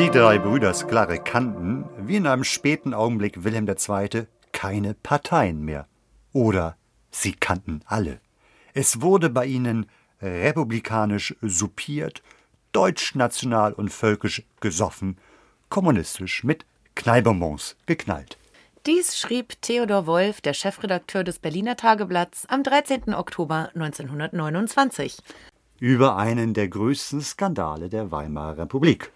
Die drei Brüder Sklare kannten, wie in einem späten Augenblick Wilhelm II., keine Parteien mehr. Oder sie kannten alle. Es wurde bei ihnen republikanisch soupiert, deutschnational und völkisch gesoffen, kommunistisch mit Knallbonbons geknallt. Dies schrieb Theodor Wolf, der Chefredakteur des Berliner Tageblatts, am 13. Oktober 1929. Über einen der größten Skandale der Weimarer Republik.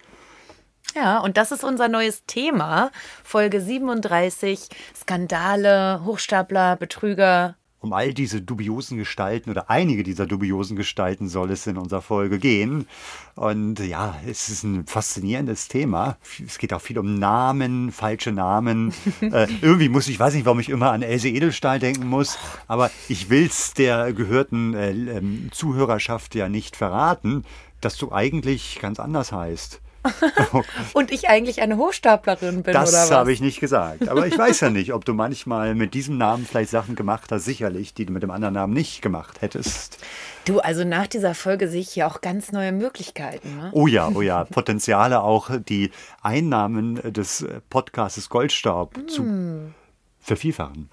Ja, und das ist unser neues Thema, Folge 37, Skandale, Hochstapler, Betrüger. Um all diese dubiosen Gestalten oder einige dieser dubiosen Gestalten soll es in unserer Folge gehen. Und ja, es ist ein faszinierendes Thema. Es geht auch viel um Namen, falsche Namen. äh, irgendwie muss ich, weiß nicht, warum ich immer an Else Edelstahl denken muss, aber ich will es der gehörten äh, ähm, Zuhörerschaft ja nicht verraten, dass du eigentlich ganz anders heißt. Und ich eigentlich eine Hochstaplerin bin, oder was? Das habe ich nicht gesagt. Aber ich weiß ja nicht, ob du manchmal mit diesem Namen vielleicht Sachen gemacht hast, sicherlich, die du mit dem anderen Namen nicht gemacht hättest. Du, also nach dieser Folge sehe ich hier auch ganz neue Möglichkeiten. Ne? Oh ja, oh ja, Potenziale auch, die Einnahmen des Podcastes Goldstaub zu vervielfachen.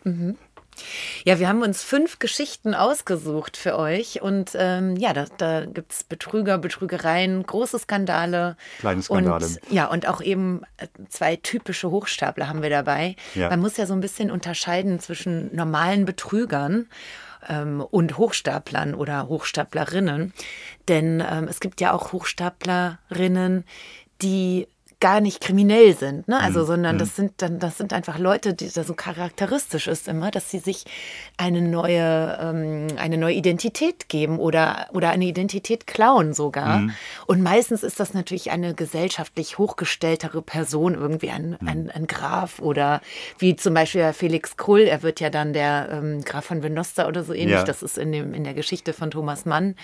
Ja, wir haben uns fünf Geschichten ausgesucht für euch. Und ähm, ja, da, da gibt es Betrüger, Betrügereien, große Skandale. Kleine Skandale. Und, ja, und auch eben äh, zwei typische Hochstapler haben wir dabei. Ja. Man muss ja so ein bisschen unterscheiden zwischen normalen Betrügern ähm, und Hochstaplern oder Hochstaplerinnen. Denn ähm, es gibt ja auch Hochstaplerinnen, die gar nicht kriminell sind, ne? Mhm. Also, sondern das sind dann, das sind einfach Leute, die da so charakteristisch ist immer, dass sie sich eine neue, ähm, eine neue Identität geben oder, oder eine Identität klauen sogar. Mhm. Und meistens ist das natürlich eine gesellschaftlich hochgestelltere Person, irgendwie ein, Mhm. ein, ein Graf oder wie zum Beispiel Felix Krull, er wird ja dann der ähm, Graf von Venosta oder so ähnlich. Ja. Das ist in, dem, in der Geschichte von Thomas Mann.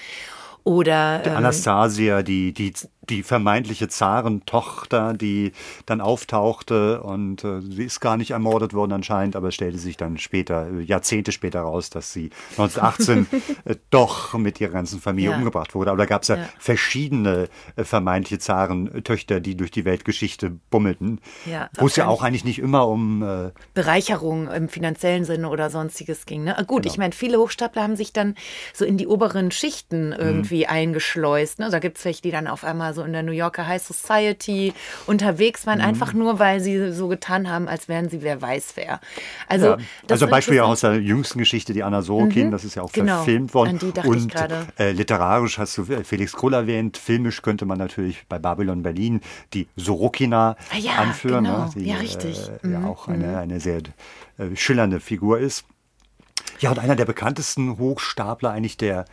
Oder ähm, Anastasia, die, die, die vermeintliche Zarentochter, die dann auftauchte und äh, sie ist gar nicht ermordet worden anscheinend, aber stellte sich dann später, äh, Jahrzehnte später raus, dass sie 1918 äh, doch mit ihrer ganzen Familie Ja. umgebracht wurde. Aber da gab es ja, Ja. verschiedene äh, vermeintliche Zarentöchter, die durch die Weltgeschichte bummelten, Ja, wo es ja auch eigentlich nicht immer um äh, Bereicherung im finanziellen Sinne oder sonstiges ging. Ne? Gut, Genau. ich meine, viele Hochstapler haben sich dann so in die oberen Schichten irgendwie eingeschleust. Ne? Da gibt es welche, die dann auf einmal so in der New Yorker High Society unterwegs waren, einfach nur, weil sie so getan haben, als wären sie wer weiß wer. Also, Ja. Also Beispiel aus der jüngsten Geschichte, die Anna Sorokin, das ist ja auch Genau. verfilmt worden. Und äh, literarisch hast du Felix Krull erwähnt, filmisch könnte man natürlich bei Babylon Berlin die Sorokina Ah ja, anführen, genau. ne, die Ja, richtig. Äh, ja auch eine, eine sehr äh, schillernde Figur ist. Ja, und einer der bekanntesten Hochstapler eigentlich der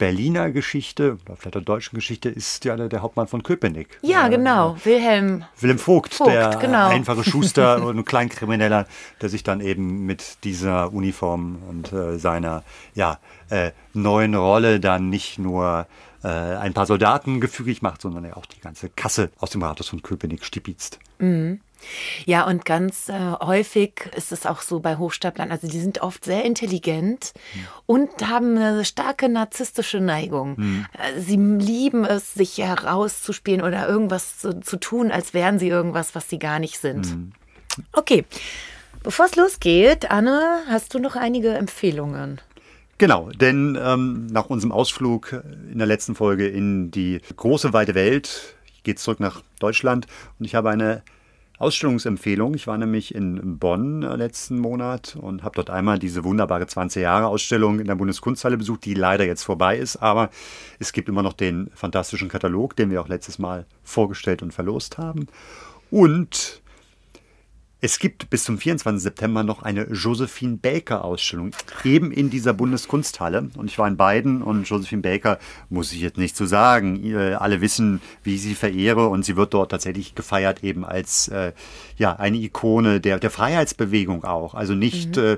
Berliner Geschichte, oder vielleicht der deutschen Geschichte, ist ja der, Hauptmann von Köpenick. Ja, genau. Wilhelm. Willem Vogt, Vogt, der genau. einfache Schuster und ein Kleinkrimineller, der sich dann eben mit dieser Uniform und äh, seiner ja, äh, neuen Rolle dann nicht nur äh, ein paar Soldaten gefügig macht, sondern er auch die ganze Kasse aus dem Rathaus von Köpenick stibitzt. Ja, und ganz äh, häufig ist es auch so bei Hochstaplern. Also die sind oft sehr intelligent und haben eine starke narzisstische Neigung. Äh, Sie lieben es, sich herauszuspielen oder irgendwas zu, zu tun, als wären sie irgendwas, was sie gar nicht sind. Okay. Bevor es losgeht, Anne, hast du noch einige Empfehlungen? Genau, denn ähm, nach unserem Ausflug in der letzten Folge in die große weite Welt geht es zurück nach Deutschland und ich habe eine Ausstellungsempfehlung. Ich war nämlich in Bonn äh, letzten Monat und habe dort einmal diese wunderbare 20 Jahre Ausstellung in der Bundeskunsthalle besucht, die leider jetzt vorbei ist, aber es gibt immer noch den fantastischen Katalog, den wir auch letztes Mal vorgestellt und verlost haben. Und Es gibt bis zum 24. September noch eine Josephine Baker Ausstellung, eben in dieser Bundeskunsthalle. Und ich war in beiden und Josephine Baker muss ich jetzt nicht zu so sagen. Ihr alle wissen, wie ich sie verehre und sie wird dort tatsächlich gefeiert eben als äh, ja eine Ikone der, der Freiheitsbewegung auch. Also nicht mhm. äh,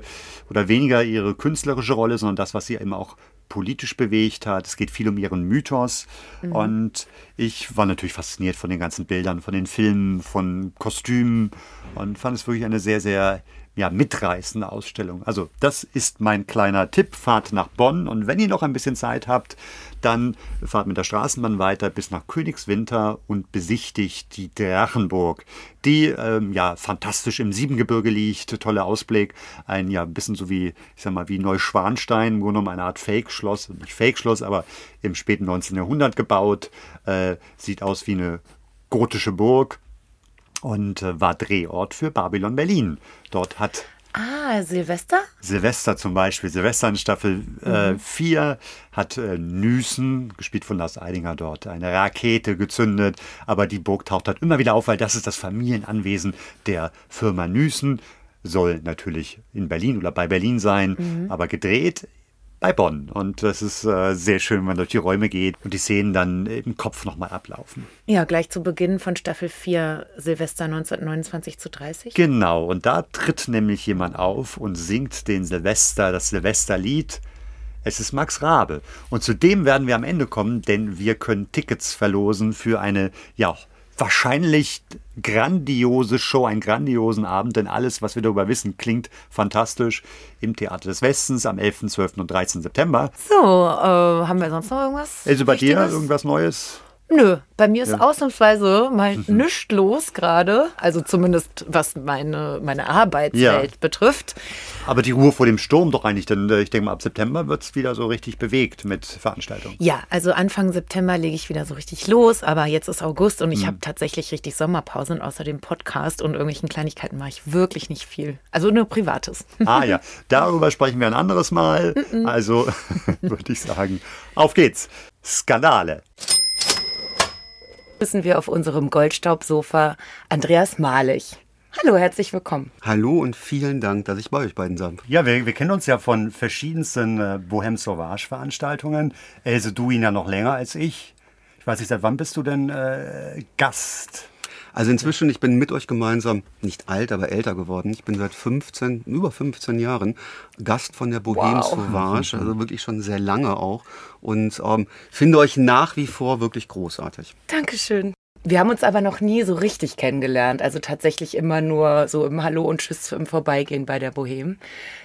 oder weniger ihre künstlerische Rolle, sondern das, was sie eben auch politisch bewegt hat. Es geht viel um ihren Mythos. Mhm. Und ich war natürlich fasziniert von den ganzen Bildern, von den Filmen, von Kostümen und fand es wirklich eine sehr, sehr ja, mitreißende Ausstellung. Also das ist mein kleiner Tipp. Fahrt nach Bonn und wenn ihr noch ein bisschen Zeit habt, dann fahrt mit der Straßenbahn weiter bis nach Königswinter und besichtigt die Drachenburg, die ähm, ja fantastisch im Siebengebirge liegt. Toller Ausblick. Ein ja ein bisschen so wie, ich sag mal, wie Neuschwanstein, nur noch eine Art Fake-Schloss. Nicht Fake-Schloss, aber im späten 19. Jahrhundert gebaut. Äh, sieht aus wie eine gotische Burg und äh, war Drehort für Babylon Berlin. Dort hat Ah, Silvester? Silvester zum Beispiel. Silvester in Staffel 4 äh, mhm. hat äh, Nüßen, gespielt von Lars Eidinger dort, eine Rakete gezündet. Aber die Burg taucht halt immer wieder auf, weil das ist das Familienanwesen der Firma Nüßen. Soll natürlich in Berlin oder bei Berlin sein, mhm. aber gedreht bei Bonn. Und das ist äh, sehr schön, wenn man durch die Räume geht und die Szenen dann im Kopf nochmal ablaufen. Ja, gleich zu Beginn von Staffel 4, Silvester 1929 zu 30. Genau, und da tritt nämlich jemand auf und singt den Silvester, das Silvesterlied. Es ist Max Rabe. Und zu dem werden wir am Ende kommen, denn wir können Tickets verlosen für eine, ja, wahrscheinlich grandiose Show, einen grandiosen Abend, denn alles, was wir darüber wissen, klingt fantastisch im Theater des Westens am 11., 12. und 13. September. So, äh, haben wir sonst noch irgendwas? Also bei dir irgendwas Neues? Nö, bei mir ist ja. ausnahmsweise mal mhm. nichts los gerade. Also zumindest was meine, meine Arbeitswelt ja. betrifft. Aber die Ruhe vor dem Sturm doch eigentlich, denn äh, ich denke mal, ab September wird es wieder so richtig bewegt mit Veranstaltungen. Ja, also Anfang September lege ich wieder so richtig los, aber jetzt ist August und ich mhm. habe tatsächlich richtig Sommerpause und außer dem Podcast und irgendwelchen Kleinigkeiten mache ich wirklich nicht viel. Also nur Privates. Ah ja, darüber sprechen wir ein anderes Mal. also würde ich sagen, auf geht's. Skandale begrüßen wir auf unserem Goldstaubsofa Andreas Malich. Hallo, herzlich willkommen. Hallo und vielen Dank, dass ich bei euch beiden sein Ja, wir, wir kennen uns ja von verschiedensten äh, Bohem Sauvage Veranstaltungen. Else, du ihn ja noch länger als ich. Ich weiß nicht, seit wann bist du denn äh, Gast? Also inzwischen, ich bin mit euch gemeinsam nicht alt, aber älter geworden. Ich bin seit 15, über 15 Jahren Gast von der Bohème wow. Sauvage, also wirklich schon sehr lange auch. Und ähm, finde euch nach wie vor wirklich großartig. Dankeschön. Wir haben uns aber noch nie so richtig kennengelernt. Also tatsächlich immer nur so im Hallo und Tschüss im Vorbeigehen bei der Bohem.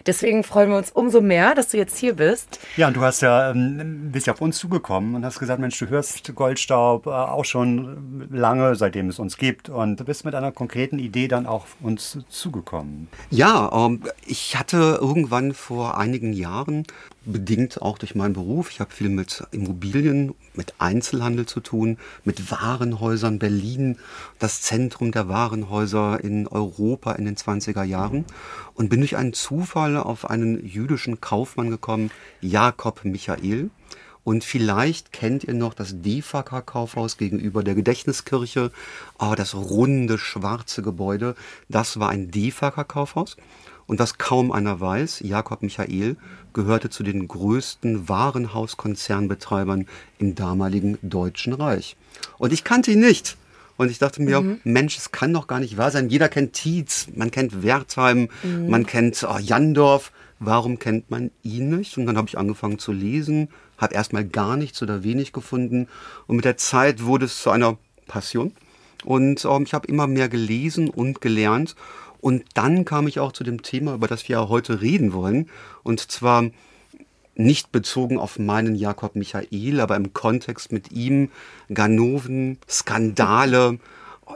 Deswegen freuen wir uns umso mehr, dass du jetzt hier bist. Ja, und du hast ja, ähm, bist ja auf uns zugekommen und hast gesagt, Mensch, du hörst Goldstaub äh, auch schon lange, seitdem es uns gibt. Und du bist mit einer konkreten Idee dann auch uns zugekommen. Ja, ähm, ich hatte irgendwann vor einigen Jahren bedingt auch durch meinen Beruf. Ich habe viel mit Immobilien, mit Einzelhandel zu tun, mit Warenhäusern. Berlin, das Zentrum der Warenhäuser in Europa in den 20er Jahren. Und bin durch einen Zufall auf einen jüdischen Kaufmann gekommen, Jakob Michael. Und vielleicht kennt ihr noch das DEFAKA Kaufhaus gegenüber der Gedächtniskirche. Oh, das runde, schwarze Gebäude. Das war ein DEFAKA Kaufhaus. Und was kaum einer weiß, Jakob Michael gehörte zu den größten Warenhauskonzernbetreibern im damaligen Deutschen Reich. Und ich kannte ihn nicht. Und ich dachte mir, mhm. Mensch, es kann doch gar nicht wahr sein. Jeder kennt Tietz, man kennt Wertheim, mhm. man kennt oh, Jandorf. Warum kennt man ihn nicht? Und dann habe ich angefangen zu lesen, habe erstmal gar nichts oder wenig gefunden. Und mit der Zeit wurde es zu einer Passion. Und ähm, ich habe immer mehr gelesen und gelernt. Und dann kam ich auch zu dem Thema, über das wir heute reden wollen. Und zwar nicht bezogen auf meinen Jakob Michael, aber im Kontext mit ihm, Ganoven, Skandale,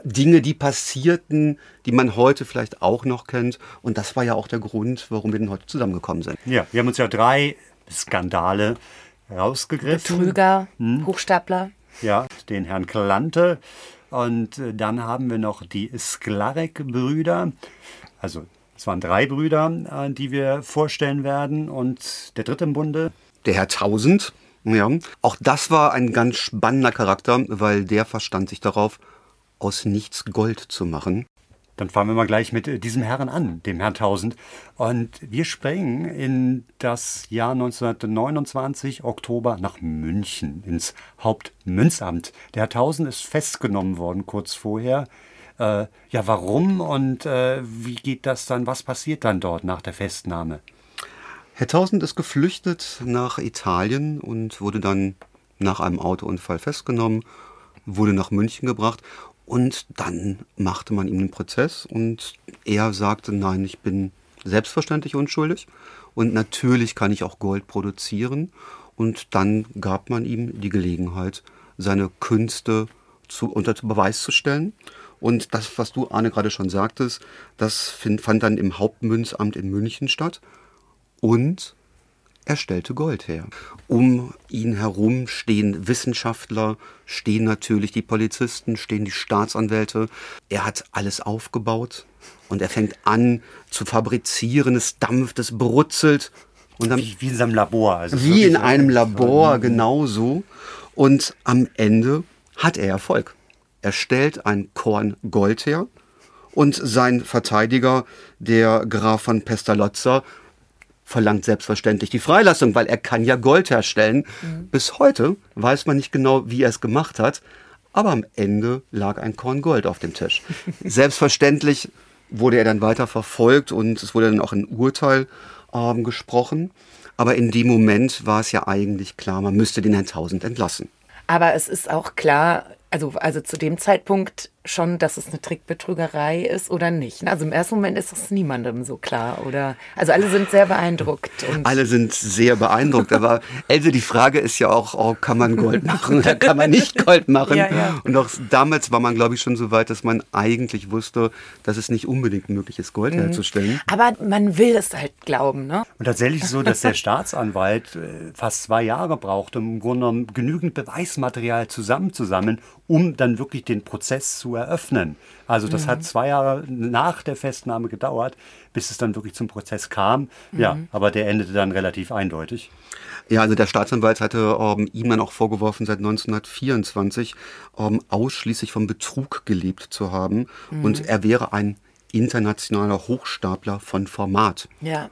Dinge, die passierten, die man heute vielleicht auch noch kennt. Und das war ja auch der Grund, warum wir denn heute zusammengekommen sind. Ja, wir haben uns ja drei Skandale rausgegriffen. Betrüger, hm. Hochstapler. Ja, den Herrn Klante, und äh, dann haben wir noch die Sklarek-Brüder. Also es waren drei Brüder, äh, die wir vorstellen werden. Und der dritte im Bunde. Der Herr Tausend. Ja, auch das war ein ganz spannender Charakter, weil der verstand sich darauf, aus nichts Gold zu machen. Dann fangen wir mal gleich mit äh, diesem Herrn an, dem Herrn Tausend. Und wir springen in das Jahr 1929, Oktober, nach München, ins Hauptmünzamt. Der Herr Tausend ist festgenommen worden kurz vorher. Äh, ja, warum und äh, wie geht das dann? Was passiert dann dort nach der Festnahme? Herr Tausend ist geflüchtet nach Italien und wurde dann nach einem Autounfall festgenommen, wurde nach München gebracht und dann machte man ihm den Prozess und er sagte, nein, ich bin selbstverständlich unschuldig und natürlich kann ich auch Gold produzieren. Und dann gab man ihm die Gelegenheit, seine Künste zu, unter Beweis zu stellen. Und das, was du, Arne, gerade schon sagtest, das find, fand dann im Hauptmünzamt in München statt. Und er stellte Gold her. Um ihn herum stehen Wissenschaftler, stehen natürlich die Polizisten, stehen die Staatsanwälte. Er hat alles aufgebaut und er fängt an zu fabrizieren. Es dampft, es brutzelt. Und dann, wie, wie in seinem Labor. Also wie in einem Labor, genauso. Und am Ende hat er Erfolg. Er stellt ein Korn Gold her und sein Verteidiger, der Graf von Pestalozza, verlangt selbstverständlich die Freilassung, weil er kann ja Gold herstellen. Mhm. Bis heute weiß man nicht genau, wie er es gemacht hat, aber am Ende lag ein Korn Gold auf dem Tisch. selbstverständlich wurde er dann weiter verfolgt und es wurde dann auch ein Urteil ähm, gesprochen. Aber in dem Moment war es ja eigentlich klar, man müsste den Herrn Tausend entlassen. Aber es ist auch klar, also, also zu dem Zeitpunkt schon, dass es eine Trickbetrügerei ist oder nicht. Also im ersten Moment ist es niemandem so klar, oder? Also alle sind sehr beeindruckt. alle sind sehr beeindruckt. Aber Else, die Frage ist ja auch, oh, kann man Gold machen oder kann man nicht Gold machen? Ja, ja. Und auch damals war man, glaube ich, schon so weit, dass man eigentlich wusste, dass es nicht unbedingt möglich ist, Gold mhm. herzustellen. Aber man will es halt glauben, ne? Und tatsächlich so, dass der Staatsanwalt äh, fast zwei Jahre brauchte, um im Grunde genommen genügend Beweismaterial zusammenzusammeln, um dann wirklich den Prozess zu eröffnen. Also das mhm. hat zwei Jahre nach der Festnahme gedauert, bis es dann wirklich zum Prozess kam. Mhm. Ja, aber der endete dann relativ eindeutig. Ja, also der Staatsanwalt hatte ähm, ihm dann auch vorgeworfen, seit 1924 ähm, ausschließlich vom Betrug gelebt zu haben. Mhm. Und er wäre ein internationaler Hochstapler von Format. Ja.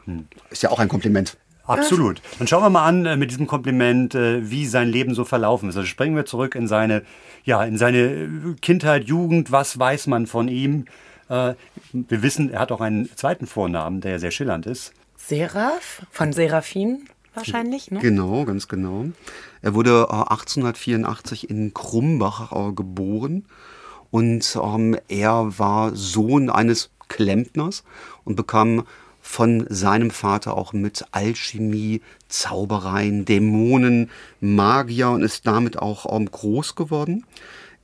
Ist ja auch ein Kompliment. Absolut. Dann schauen wir mal an äh, mit diesem Kompliment, äh, wie sein Leben so verlaufen ist. Also springen wir zurück in seine, ja, in seine Kindheit, Jugend. Was weiß man von ihm? Äh, wir wissen, er hat auch einen zweiten Vornamen, der sehr schillernd ist. Seraph von Seraphin wahrscheinlich, ne? Genau, ganz genau. Er wurde 1884 in Krumbach geboren und ähm, er war Sohn eines Klempners und bekam von seinem Vater auch mit Alchemie, Zaubereien, Dämonen, Magier und ist damit auch ähm, groß geworden.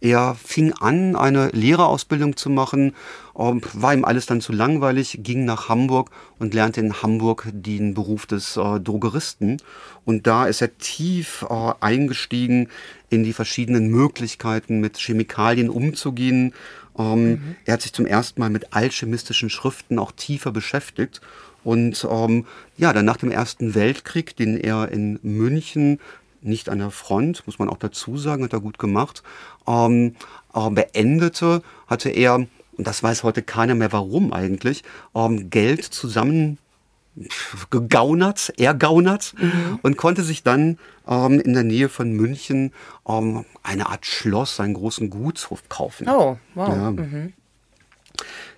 Er fing an, eine Lehrerausbildung zu machen, ähm, war ihm alles dann zu langweilig, ging nach Hamburg und lernte in Hamburg den Beruf des äh, Drogeristen. Und da ist er tief äh, eingestiegen in die verschiedenen Möglichkeiten, mit Chemikalien umzugehen ähm, mhm. Er hat sich zum ersten Mal mit alchemistischen Schriften auch tiefer beschäftigt. Und ähm, ja, dann nach dem Ersten Weltkrieg, den er in München nicht an der Front, muss man auch dazu sagen, hat er gut gemacht, ähm, äh, beendete, hatte er, und das weiß heute keiner mehr warum eigentlich, ähm, Geld zusammen gegaunert, ergaunert mhm. und konnte sich dann ähm, in der Nähe von München ähm, eine Art Schloss, einen großen Gutshof kaufen. Oh, wow. Ja. Mhm.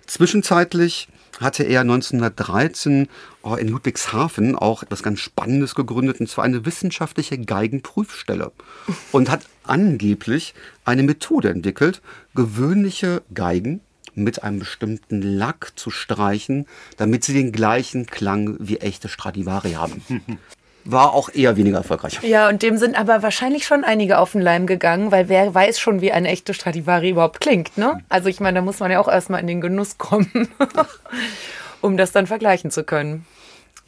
Zwischenzeitlich hatte er 1913 äh, in Ludwigshafen auch etwas ganz Spannendes gegründet, und zwar eine wissenschaftliche Geigenprüfstelle. Und hat angeblich eine Methode entwickelt, gewöhnliche Geigen mit einem bestimmten Lack zu streichen, damit sie den gleichen Klang wie echte Stradivari haben. War auch eher weniger erfolgreich. Ja, und dem sind aber wahrscheinlich schon einige auf den Leim gegangen, weil wer weiß schon, wie eine echte Stradivari überhaupt klingt, ne? Also ich meine, da muss man ja auch erstmal in den Genuss kommen, um das dann vergleichen zu können.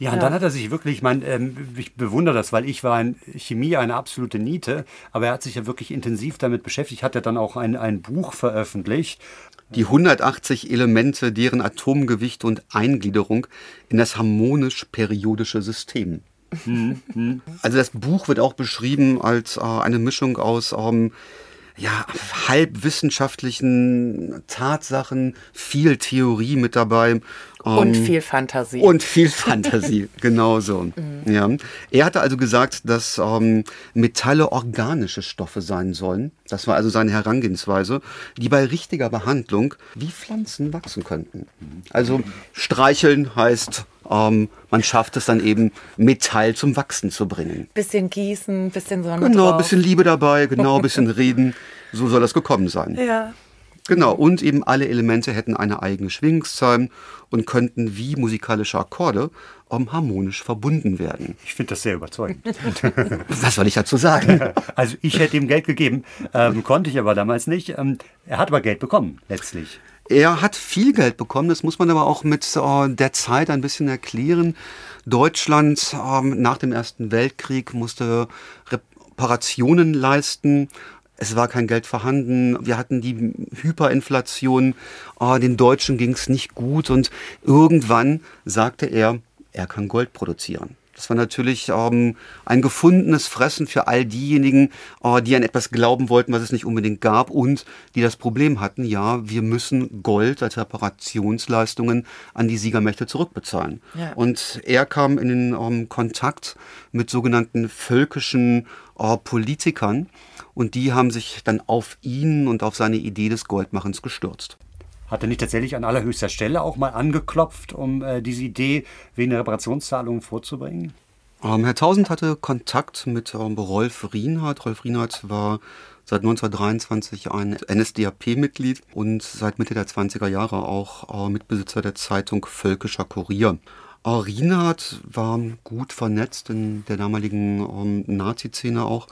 Ja, und ja. dann hat er sich wirklich, ich meine, ähm, ich bewundere das, weil ich war in Chemie eine absolute Niete, aber er hat sich ja wirklich intensiv damit beschäftigt, hat er dann auch ein, ein Buch veröffentlicht, die 180 Elemente, deren Atomgewicht und Eingliederung in das harmonisch-periodische System. Also das Buch wird auch beschrieben als äh, eine Mischung aus ähm, ja, halbwissenschaftlichen Tatsachen, viel Theorie mit dabei. Und ähm, viel Fantasie. Und viel Fantasie, genau so. Mhm. Ja. Er hatte also gesagt, dass ähm, Metalle organische Stoffe sein sollen. Das war also seine Herangehensweise, die bei richtiger Behandlung wie Pflanzen wachsen könnten. Also streicheln heißt ähm, man schafft es dann eben, Metall zum Wachsen zu bringen. Bisschen gießen, bisschen Sonne Genau, drauf. bisschen Liebe dabei, genau, bisschen reden. So soll das gekommen sein. Ja. Genau, und eben alle Elemente hätten eine eigene Schwingungszahl und könnten wie musikalische Akkorde um, harmonisch verbunden werden. Ich finde das sehr überzeugend. Was soll ich dazu sagen? Also ich hätte ihm Geld gegeben, ähm, konnte ich aber damals nicht. Ähm, er hat aber Geld bekommen, letztlich. Er hat viel Geld bekommen, das muss man aber auch mit äh, der Zeit ein bisschen erklären. Deutschland ähm, nach dem Ersten Weltkrieg musste Reparationen leisten. Es war kein Geld vorhanden. Wir hatten die Hyperinflation. Äh, den Deutschen ging es nicht gut. Und irgendwann sagte er, er kann Gold produzieren. Das war natürlich ähm, ein gefundenes Fressen für all diejenigen, äh, die an etwas glauben wollten, was es nicht unbedingt gab und die das Problem hatten, ja, wir müssen Gold als Reparationsleistungen an die Siegermächte zurückbezahlen. Ja. Und er kam in den ähm, Kontakt mit sogenannten völkischen äh, Politikern und die haben sich dann auf ihn und auf seine Idee des Goldmachens gestürzt. Hat er nicht tatsächlich an allerhöchster Stelle auch mal angeklopft, um äh, diese Idee wegen der Reparationszahlungen vorzubringen? Ähm, Herr Tausend hatte Kontakt mit ähm, Rolf Rienhardt. Rolf Rienhardt war seit 1923 ein NSDAP-Mitglied und seit Mitte der 20er Jahre auch äh, Mitbesitzer der Zeitung Völkischer Kurier. Äh, Rienhardt war gut vernetzt in der damaligen ähm, Nazi-Szene auch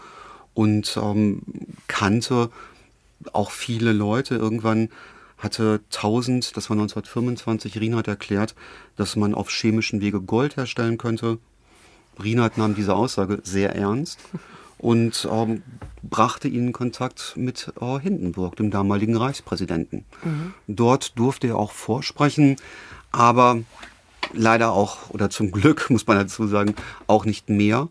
und ähm, kannte auch viele Leute. Irgendwann hatte 1000, das war 1925, Rienhardt erklärt, dass man auf chemischen Wege Gold herstellen könnte. Rienhardt nahm diese Aussage sehr ernst und ähm, brachte ihn in Kontakt mit äh, Hindenburg, dem damaligen Reichspräsidenten. Mhm. Dort durfte er auch vorsprechen, aber leider auch, oder zum Glück muss man dazu sagen, auch nicht mehr.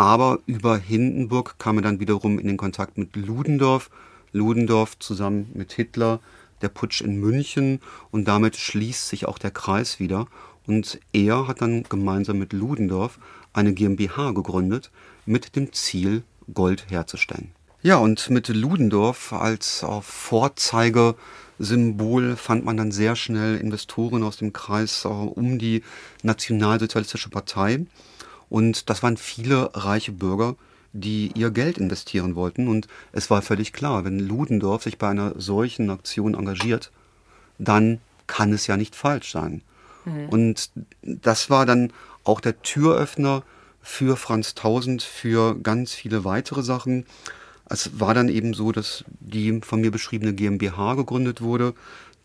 Aber über Hindenburg kam er dann wiederum in den Kontakt mit Ludendorff. Ludendorff zusammen mit Hitler der Putsch in München und damit schließt sich auch der Kreis wieder. Und er hat dann gemeinsam mit Ludendorff eine GmbH gegründet mit dem Ziel, Gold herzustellen. Ja, und mit Ludendorff als Vorzeigesymbol fand man dann sehr schnell Investoren aus dem Kreis um die Nationalsozialistische Partei. Und das waren viele reiche Bürger, die ihr Geld investieren wollten. Und es war völlig klar, wenn Ludendorff sich bei einer solchen Aktion engagiert, dann kann es ja nicht falsch sein. Mhm. Und das war dann auch der Türöffner für Franz Tausend für ganz viele weitere Sachen. Es war dann eben so, dass die von mir beschriebene GmbH gegründet wurde.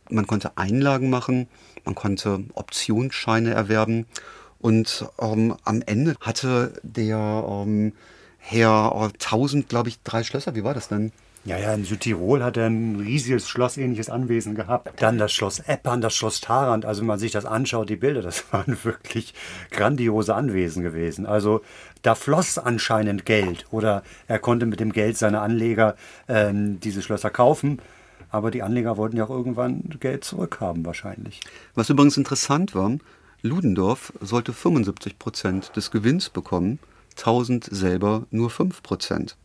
Man konnte Einlagen machen, man konnte Optionsscheine erwerben und ähm, am Ende hatte der ähm, Herr oh, 1000, glaube ich, drei Schlösser. Wie war das denn? Ja, ja, in Südtirol hat er ein riesiges schlossähnliches Anwesen gehabt. Dann das Schloss Eppern, das Schloss Tarant. Also wenn man sich das anschaut, die Bilder, das waren wirklich grandiose Anwesen gewesen. Also da floss anscheinend Geld oder er konnte mit dem Geld seiner Anleger ähm, diese Schlösser kaufen. Aber die Anleger wollten ja auch irgendwann Geld zurückhaben wahrscheinlich. Was übrigens interessant war, Ludendorff sollte 75 Prozent des Gewinns bekommen 1000 selber nur 5 Prozent.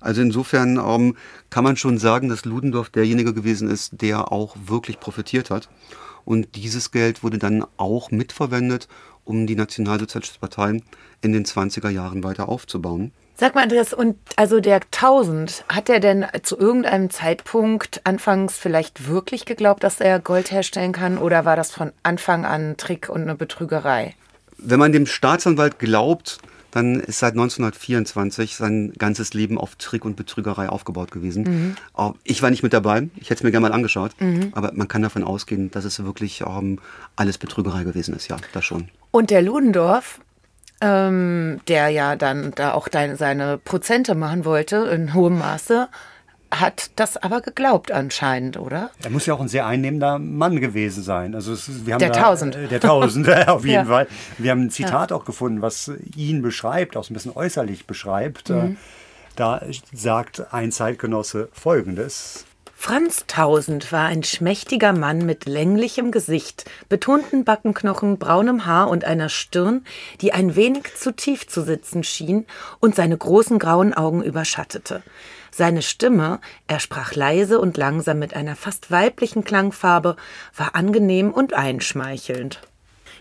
Also insofern ähm, kann man schon sagen, dass Ludendorff derjenige gewesen ist, der auch wirklich profitiert hat. Und dieses Geld wurde dann auch mitverwendet, um die Nationalsozialistische Partei in den 20er Jahren weiter aufzubauen. Sag mal, Andreas, und also der 1000, hat er denn zu irgendeinem Zeitpunkt anfangs vielleicht wirklich geglaubt, dass er Gold herstellen kann oder war das von Anfang an ein Trick und eine Betrügerei? Wenn man dem Staatsanwalt glaubt, dann ist seit 1924 sein ganzes Leben auf Trick und Betrügerei aufgebaut gewesen. Mhm. Ich war nicht mit dabei, ich hätte es mir gerne mal angeschaut, mhm. aber man kann davon ausgehen, dass es wirklich ähm, alles Betrügerei gewesen ist, ja, da schon. Und der Ludendorff, ähm, der ja dann da auch deine, seine Prozente machen wollte in hohem Maße, hat das aber geglaubt anscheinend, oder? Er muss ja auch ein sehr einnehmender Mann gewesen sein. Also es, wir haben der da, Tausend. Äh, der Tausend, auf jeden ja. Fall. Wir haben ein Zitat ja. auch gefunden, was ihn beschreibt, auch so ein bisschen äußerlich beschreibt. Mhm. Da sagt ein Zeitgenosse Folgendes. Franz Tausend war ein schmächtiger Mann mit länglichem Gesicht, betonten Backenknochen, braunem Haar und einer Stirn, die ein wenig zu tief zu sitzen schien und seine großen grauen Augen überschattete. Seine Stimme, er sprach leise und langsam mit einer fast weiblichen Klangfarbe, war angenehm und einschmeichelnd.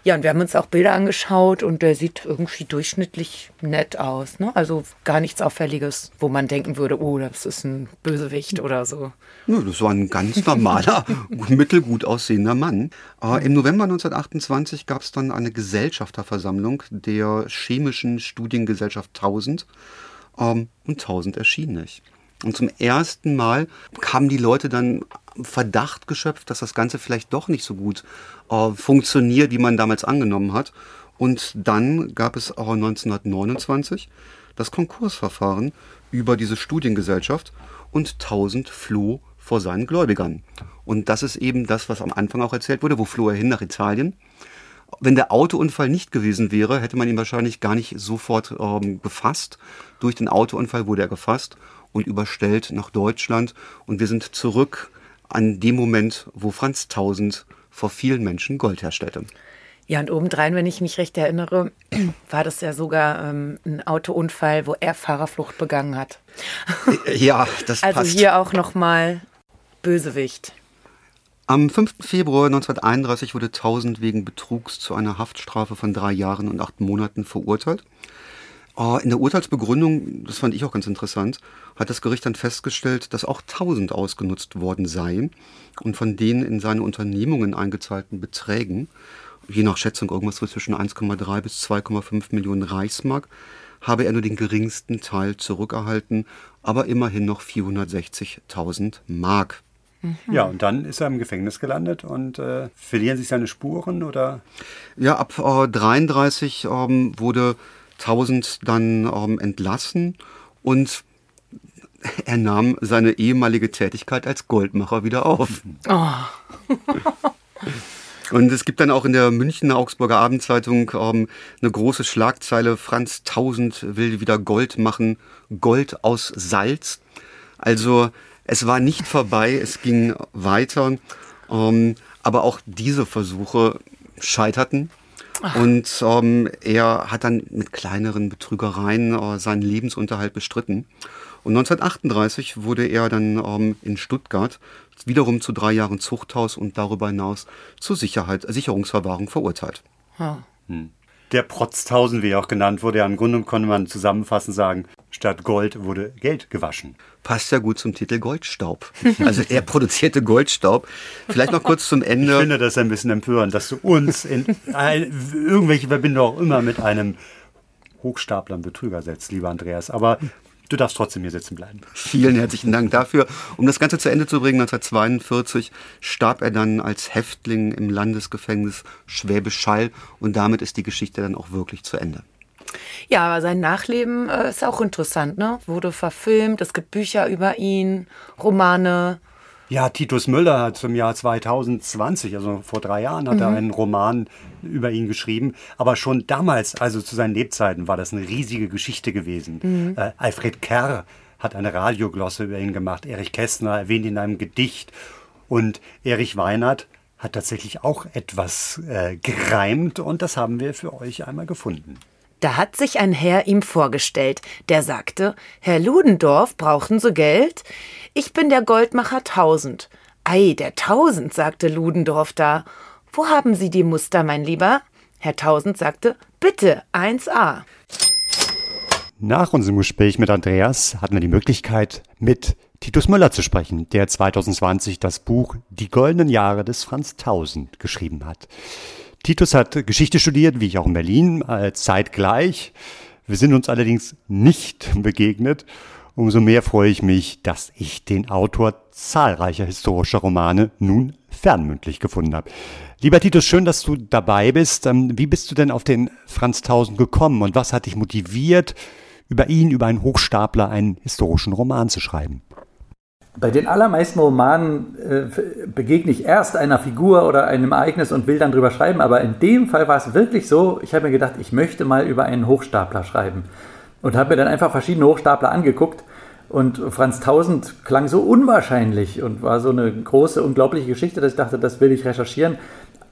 Ja, und wir haben uns auch Bilder angeschaut und der sieht irgendwie durchschnittlich nett aus. Ne? Also gar nichts Auffälliges, wo man denken würde, oh, das ist ein Bösewicht oder so. Ja, das war ein ganz normaler, mittelgut aussehender Mann. Äh, Im November 1928 gab es dann eine Gesellschafterversammlung der Chemischen Studiengesellschaft 1000 ähm, und 1000 erschien nicht. Und zum ersten Mal kamen die Leute dann Verdacht geschöpft, dass das Ganze vielleicht doch nicht so gut äh, funktioniert, wie man damals angenommen hat. Und dann gab es auch 1929 das Konkursverfahren über diese Studiengesellschaft und 1000 floh vor seinen Gläubigern. Und das ist eben das, was am Anfang auch erzählt wurde. Wo floh er hin? Nach Italien. Wenn der Autounfall nicht gewesen wäre, hätte man ihn wahrscheinlich gar nicht sofort ähm, gefasst. Durch den Autounfall wurde er gefasst und überstellt nach Deutschland. Und wir sind zurück an dem Moment, wo Franz Tausend vor vielen Menschen Gold herstellte. Ja, und obendrein, wenn ich mich recht erinnere, war das ja sogar ähm, ein Autounfall, wo er Fahrerflucht begangen hat. Ja, das also passt. Also hier auch nochmal Bösewicht. Am 5. Februar 1931 wurde Tausend wegen Betrugs zu einer Haftstrafe von drei Jahren und acht Monaten verurteilt. Oh, in der Urteilsbegründung, das fand ich auch ganz interessant, hat das Gericht dann festgestellt, dass auch 1000 ausgenutzt worden seien und von den in seine Unternehmungen eingezahlten Beträgen, je nach Schätzung irgendwas zwischen 1,3 bis 2,5 Millionen Reichsmark, habe er nur den geringsten Teil zurückerhalten, aber immerhin noch 460.000 Mark. Mhm. Ja, und dann ist er im Gefängnis gelandet und äh, verlieren sich seine Spuren oder? Ja, ab äh, 33 ähm, wurde 1000 dann ähm, entlassen und er nahm seine ehemalige Tätigkeit als Goldmacher wieder auf. Oh. Und es gibt dann auch in der Münchner Augsburger Abendzeitung ähm, eine große Schlagzeile, Franz Tausend will wieder Gold machen, Gold aus Salz. Also es war nicht vorbei, es ging weiter. Ähm, aber auch diese Versuche scheiterten. Und ähm, er hat dann mit kleineren Betrügereien äh, seinen Lebensunterhalt bestritten. Und 1938 wurde er dann ähm, in Stuttgart wiederum zu drei Jahren Zuchthaus und darüber hinaus zur Sicherheit, Sicherungsverwahrung verurteilt. Hm. Der Protztausen, wie er auch genannt wurde, ja, im Grunde konnte man zusammenfassend sagen, statt Gold wurde Geld gewaschen. Passt ja gut zum Titel Goldstaub. Also er produzierte Goldstaub. Vielleicht noch kurz zum Ende. Ich finde das ein bisschen empörend, dass du uns in ein, irgendwelche Verbindung auch immer mit einem Hochstapler und Betrüger setzt, lieber Andreas. Aber Du darfst trotzdem hier sitzen bleiben. Vielen herzlichen Dank dafür. Um das Ganze zu Ende zu bringen, 1942 starb er dann als Häftling im Landesgefängnis Schwäbisch Hall und damit ist die Geschichte dann auch wirklich zu Ende. Ja, aber sein Nachleben äh, ist auch interessant, ne? Wurde verfilmt, es gibt Bücher über ihn, Romane. Ja, Titus Müller hat im Jahr 2020, also vor drei Jahren, hat mhm. er einen Roman über ihn geschrieben. Aber schon damals, also zu seinen Lebzeiten, war das eine riesige Geschichte gewesen. Mhm. Äh, Alfred Kerr hat eine Radioglosse über ihn gemacht. Erich Kästner erwähnt ihn in einem Gedicht. Und Erich Weinert hat tatsächlich auch etwas äh, gereimt und das haben wir für euch einmal gefunden. Da hat sich ein Herr ihm vorgestellt, der sagte, Herr Ludendorff, brauchen Sie Geld? Ich bin der Goldmacher Tausend. Ei, der Tausend, sagte Ludendorff da. Wo haben Sie die Muster, mein Lieber? Herr Tausend sagte, bitte, 1a. Nach unserem Gespräch mit Andreas hatten wir die Möglichkeit, mit Titus Müller zu sprechen, der 2020 das Buch Die goldenen Jahre des Franz Tausend geschrieben hat. Titus hat Geschichte studiert, wie ich auch in Berlin, äh, zeitgleich. Wir sind uns allerdings nicht begegnet. Umso mehr freue ich mich, dass ich den Autor zahlreicher historischer Romane nun fernmündlich gefunden habe. Lieber Titus, schön, dass du dabei bist. Ähm, wie bist du denn auf den Franz Tausend gekommen und was hat dich motiviert, über ihn, über einen Hochstapler, einen historischen Roman zu schreiben? Bei den allermeisten Romanen äh, begegne ich erst einer Figur oder einem Ereignis und will dann drüber schreiben, aber in dem Fall war es wirklich so, ich habe mir gedacht, ich möchte mal über einen Hochstapler schreiben und habe mir dann einfach verschiedene Hochstapler angeguckt Und Franz Tausend klang so unwahrscheinlich und war so eine große, unglaubliche Geschichte, dass ich dachte, das will ich recherchieren.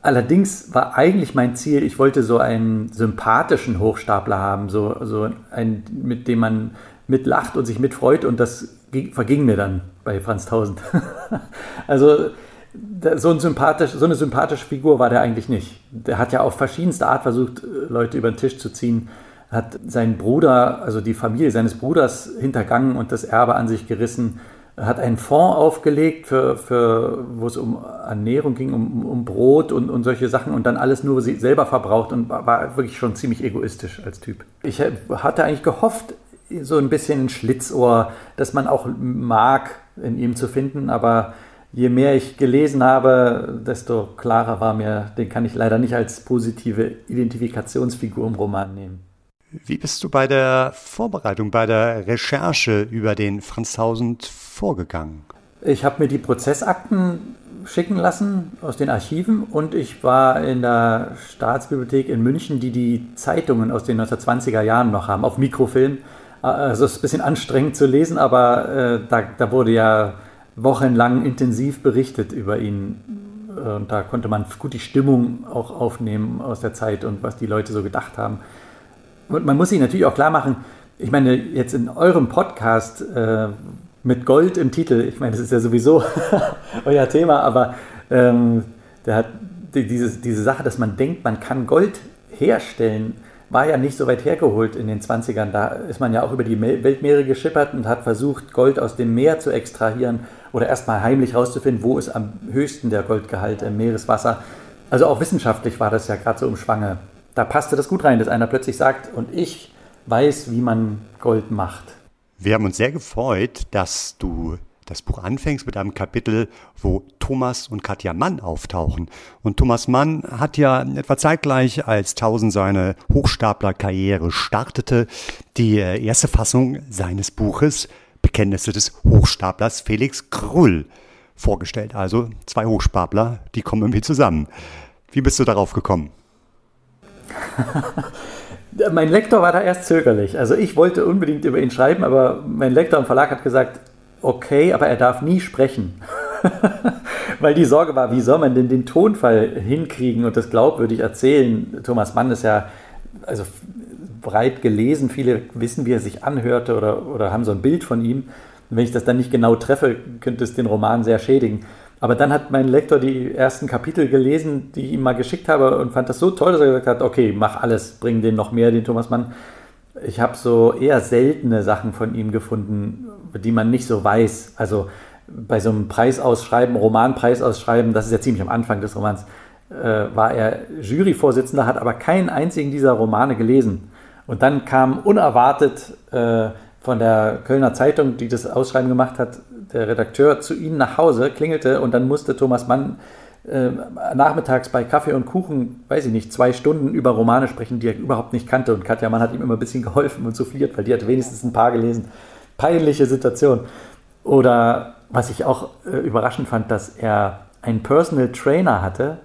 Allerdings war eigentlich mein Ziel, ich wollte so einen sympathischen Hochstapler haben, so, so einen, mit dem man mitlacht und sich mitfreut und das verging mir dann bei Franz Tausend. also so, ein so eine sympathische Figur war der eigentlich nicht. Der hat ja auf verschiedenste Art versucht, Leute über den Tisch zu ziehen hat seinen Bruder, also die Familie seines Bruders hintergangen und das Erbe an sich gerissen, hat einen Fonds aufgelegt, für, für, wo es um Ernährung ging, um, um Brot und, und solche Sachen und dann alles nur selber verbraucht und war, war wirklich schon ziemlich egoistisch als Typ. Ich hatte eigentlich gehofft, so ein bisschen ein Schlitzohr, dass man auch mag, in ihm zu finden, aber je mehr ich gelesen habe, desto klarer war mir, den kann ich leider nicht als positive Identifikationsfigur im Roman nehmen. Wie bist du bei der Vorbereitung, bei der Recherche über den Franz Tausend vorgegangen? Ich habe mir die Prozessakten schicken lassen aus den Archiven und ich war in der Staatsbibliothek in München, die die Zeitungen aus den 1920er Jahren noch haben, auf Mikrofilm. Also es ist ein bisschen anstrengend zu lesen, aber äh, da, da wurde ja wochenlang intensiv berichtet über ihn. Und da konnte man gut die Stimmung auch aufnehmen aus der Zeit und was die Leute so gedacht haben. Und man muss sich natürlich auch klar machen, ich meine, jetzt in eurem Podcast äh, mit Gold im Titel, ich meine, das ist ja sowieso euer Thema, aber ähm, der hat die, diese, diese Sache, dass man denkt, man kann Gold herstellen, war ja nicht so weit hergeholt in den 20ern. Da ist man ja auch über die Weltmeere geschippert und hat versucht, Gold aus dem Meer zu extrahieren oder erstmal heimlich rauszufinden, wo ist am höchsten der Goldgehalt im Meereswasser. Also auch wissenschaftlich war das ja gerade so im Schwange da passte das gut rein, dass einer plötzlich sagt, und ich weiß, wie man Gold macht. Wir haben uns sehr gefreut, dass du das Buch anfängst mit einem Kapitel, wo Thomas und Katja Mann auftauchen. Und Thomas Mann hat ja etwa zeitgleich, als Tausend seine Hochstaplerkarriere startete, die erste Fassung seines Buches Bekenntnisse des Hochstaplers Felix Krull vorgestellt. Also zwei Hochstapler, die kommen irgendwie zusammen. Wie bist du darauf gekommen? mein Lektor war da erst zögerlich. Also ich wollte unbedingt über ihn schreiben, aber mein Lektor im Verlag hat gesagt, okay, aber er darf nie sprechen. Weil die Sorge war, wie soll man denn den Tonfall hinkriegen und das glaubwürdig erzählen? Thomas Mann ist ja also breit gelesen, viele wissen, wie er sich anhörte oder, oder haben so ein Bild von ihm. Und wenn ich das dann nicht genau treffe, könnte es den Roman sehr schädigen. Aber dann hat mein Lektor die ersten Kapitel gelesen, die ich ihm mal geschickt habe und fand das so toll, dass er gesagt hat, okay, mach alles, bring den noch mehr, den Thomas Mann. Ich habe so eher seltene Sachen von ihm gefunden, die man nicht so weiß. Also bei so einem Preisausschreiben, Romanpreisausschreiben, das ist ja ziemlich am Anfang des Romans, äh, war er Juryvorsitzender, hat aber keinen einzigen dieser Romane gelesen. Und dann kam unerwartet äh, von der Kölner Zeitung, die das Ausschreiben gemacht hat, der Redakteur zu ihnen nach Hause, klingelte und dann musste Thomas Mann äh, nachmittags bei Kaffee und Kuchen, weiß ich nicht, zwei Stunden über Romane sprechen, die er überhaupt nicht kannte. Und Katja Mann hat ihm immer ein bisschen geholfen und souffliert, weil die hat wenigstens ein paar gelesen. Peinliche Situation. Oder was ich auch äh, überraschend fand, dass er einen Personal Trainer hatte,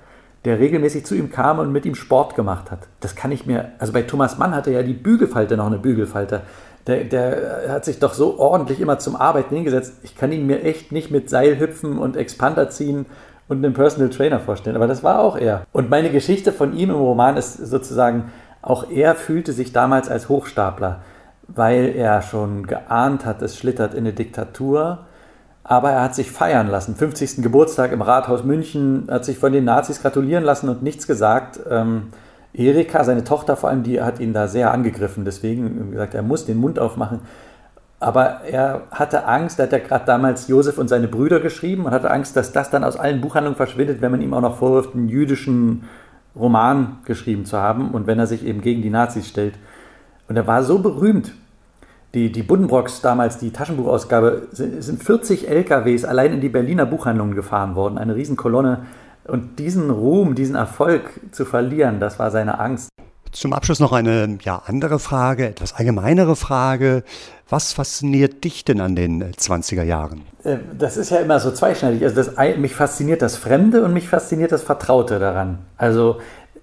der regelmäßig zu ihm kam und mit ihm Sport gemacht hat. Das kann ich mir, also bei Thomas Mann hatte ja die Bügelfalte noch eine Bügelfalte. Der, der, hat sich doch so ordentlich immer zum Arbeiten hingesetzt. Ich kann ihn mir echt nicht mit Seil hüpfen und Expander ziehen und einen Personal Trainer vorstellen. Aber das war auch er. Und meine Geschichte von ihm im Roman ist sozusagen, auch er fühlte sich damals als Hochstapler, weil er schon geahnt hat, es schlittert in eine Diktatur. Aber er hat sich feiern lassen. 50. Geburtstag im Rathaus München, hat sich von den Nazis gratulieren lassen und nichts gesagt. Ähm, Erika, seine Tochter vor allem, die hat ihn da sehr angegriffen. Deswegen gesagt, er muss den Mund aufmachen. Aber er hatte Angst, er hat ja gerade damals Josef und seine Brüder geschrieben und hatte Angst, dass das dann aus allen Buchhandlungen verschwindet, wenn man ihm auch noch vorwirft, einen jüdischen Roman geschrieben zu haben und wenn er sich eben gegen die Nazis stellt. Und er war so berühmt. Die, die Buddenbrocks damals, die Taschenbuchausgabe, sind 40 LKWs allein in die Berliner Buchhandlungen gefahren worden. Eine Riesenkolonne und diesen Ruhm, diesen Erfolg zu verlieren, das war seine Angst. Zum Abschluss noch eine ja, andere Frage, etwas allgemeinere Frage. Was fasziniert dich denn an den 20er Jahren? Äh, das ist ja immer so zweischneidig. Also das, mich fasziniert das Fremde und mich fasziniert das Vertraute daran. Also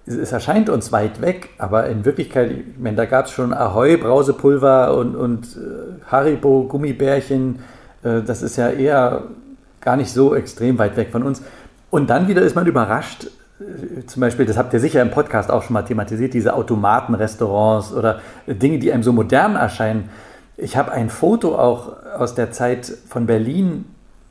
es erscheint uns weit weg, aber in Wirklichkeit, ich meine, da gab es schon Ahoi, Brausepulver und, und äh, Haribo, Gummibärchen. Äh, das ist ja eher gar nicht so extrem weit weg von uns. Und dann wieder ist man überrascht, äh, zum Beispiel, das habt ihr sicher im Podcast auch schon mal thematisiert, diese Automatenrestaurants oder Dinge, die einem so modern erscheinen. Ich habe ein Foto auch aus der Zeit von Berlin,